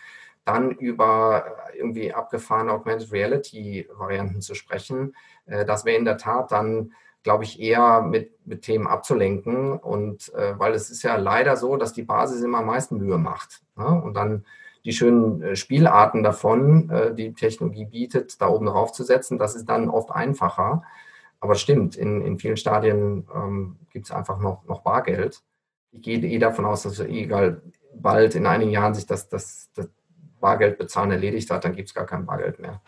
dann über äh, irgendwie abgefahrene Augmented Reality Varianten zu sprechen, äh, das wäre in der Tat dann, glaube ich, eher mit, mit Themen abzulenken. Und äh, weil es ist ja leider so, dass die Basis immer am meisten Mühe macht. Ne? Und dann die schönen Spielarten davon, die Technologie bietet, da oben drauf zu setzen, das ist dann oft einfacher. Aber stimmt, in, in vielen Stadien ähm, gibt es einfach noch, noch Bargeld. Ich gehe eh davon aus, dass egal bald in einigen Jahren sich das, das, das Bargeld bezahlen erledigt hat, dann gibt es gar kein Bargeld mehr.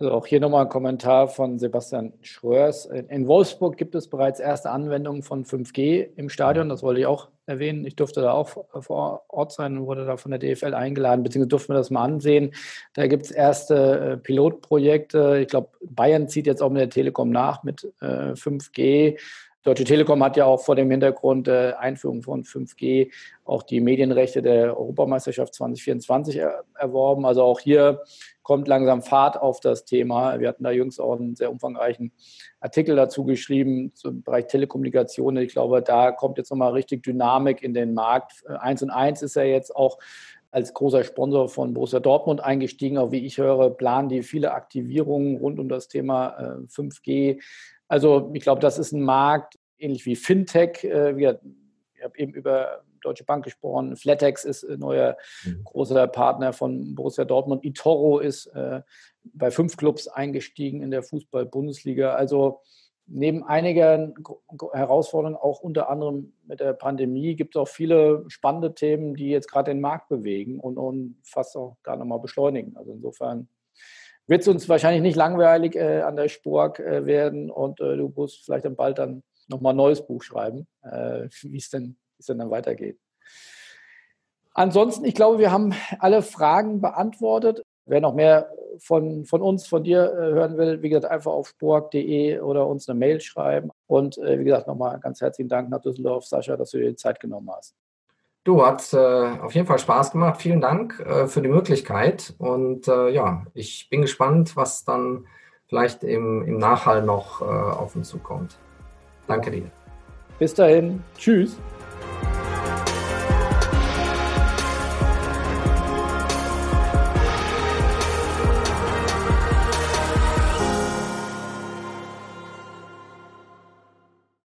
Also auch hier nochmal ein Kommentar von Sebastian Schröers. In Wolfsburg gibt es bereits erste Anwendungen von 5G im Stadion. Das wollte ich auch erwähnen. Ich durfte da auch vor Ort sein und wurde da von der DFL eingeladen, beziehungsweise durften wir das mal ansehen. Da gibt es erste äh, Pilotprojekte. Ich glaube, Bayern zieht jetzt auch mit der Telekom nach mit 5G. Deutsche Telekom hat ja auch vor dem Hintergrund äh, Einführung von 5G auch die Medienrechte der Europameisterschaft 2024 er, erworben. Also auch hier kommt langsam Fahrt auf das Thema. Wir hatten da jüngst auch einen sehr umfangreichen Artikel dazu geschrieben zum Bereich Telekommunikation. Ich glaube, da kommt jetzt nochmal richtig Dynamik in den Markt. Eins und eins ist ja jetzt auch als großer Sponsor von Borussia Dortmund eingestiegen. Auch wie ich höre, planen die viele Aktivierungen rund um das Thema 5G. Äh, also ich glaube, das ist ein Markt, ähnlich wie Fintech. Äh, wir, ich habe eben über Deutsche Bank gesprochen. Flatex ist ein neuer mhm. großer Partner von Borussia Dortmund. Itoro ist äh, bei fünf Clubs eingestiegen in der Fußball-Bundesliga. Also neben einiger Herausforderungen, auch unter anderem mit der Pandemie, gibt es auch viele spannende Themen, die jetzt gerade den Markt bewegen und, und fast auch da nochmal beschleunigen. Also insofern wird es uns wahrscheinlich nicht langweilig äh, an der Spork äh, werden und äh, du musst vielleicht dann bald dann nochmal ein neues Buch schreiben, äh, wie es denn, denn dann weitergeht. Ansonsten, ich glaube, wir haben alle Fragen beantwortet. Wer noch mehr von, von uns, von dir äh, hören will, wie gesagt, einfach auf spork.de oder uns eine Mail schreiben. Und äh, wie gesagt, nochmal ganz herzlichen Dank nach Düsseldorf, Sascha, dass du dir die Zeit genommen hast. Du, hat äh, auf jeden Fall Spaß gemacht. Vielen Dank äh, für die Möglichkeit. Und äh, ja, ich bin gespannt, was dann vielleicht im, im Nachhall noch äh, auf uns zukommt. Danke dir. Bis dahin. Tschüss.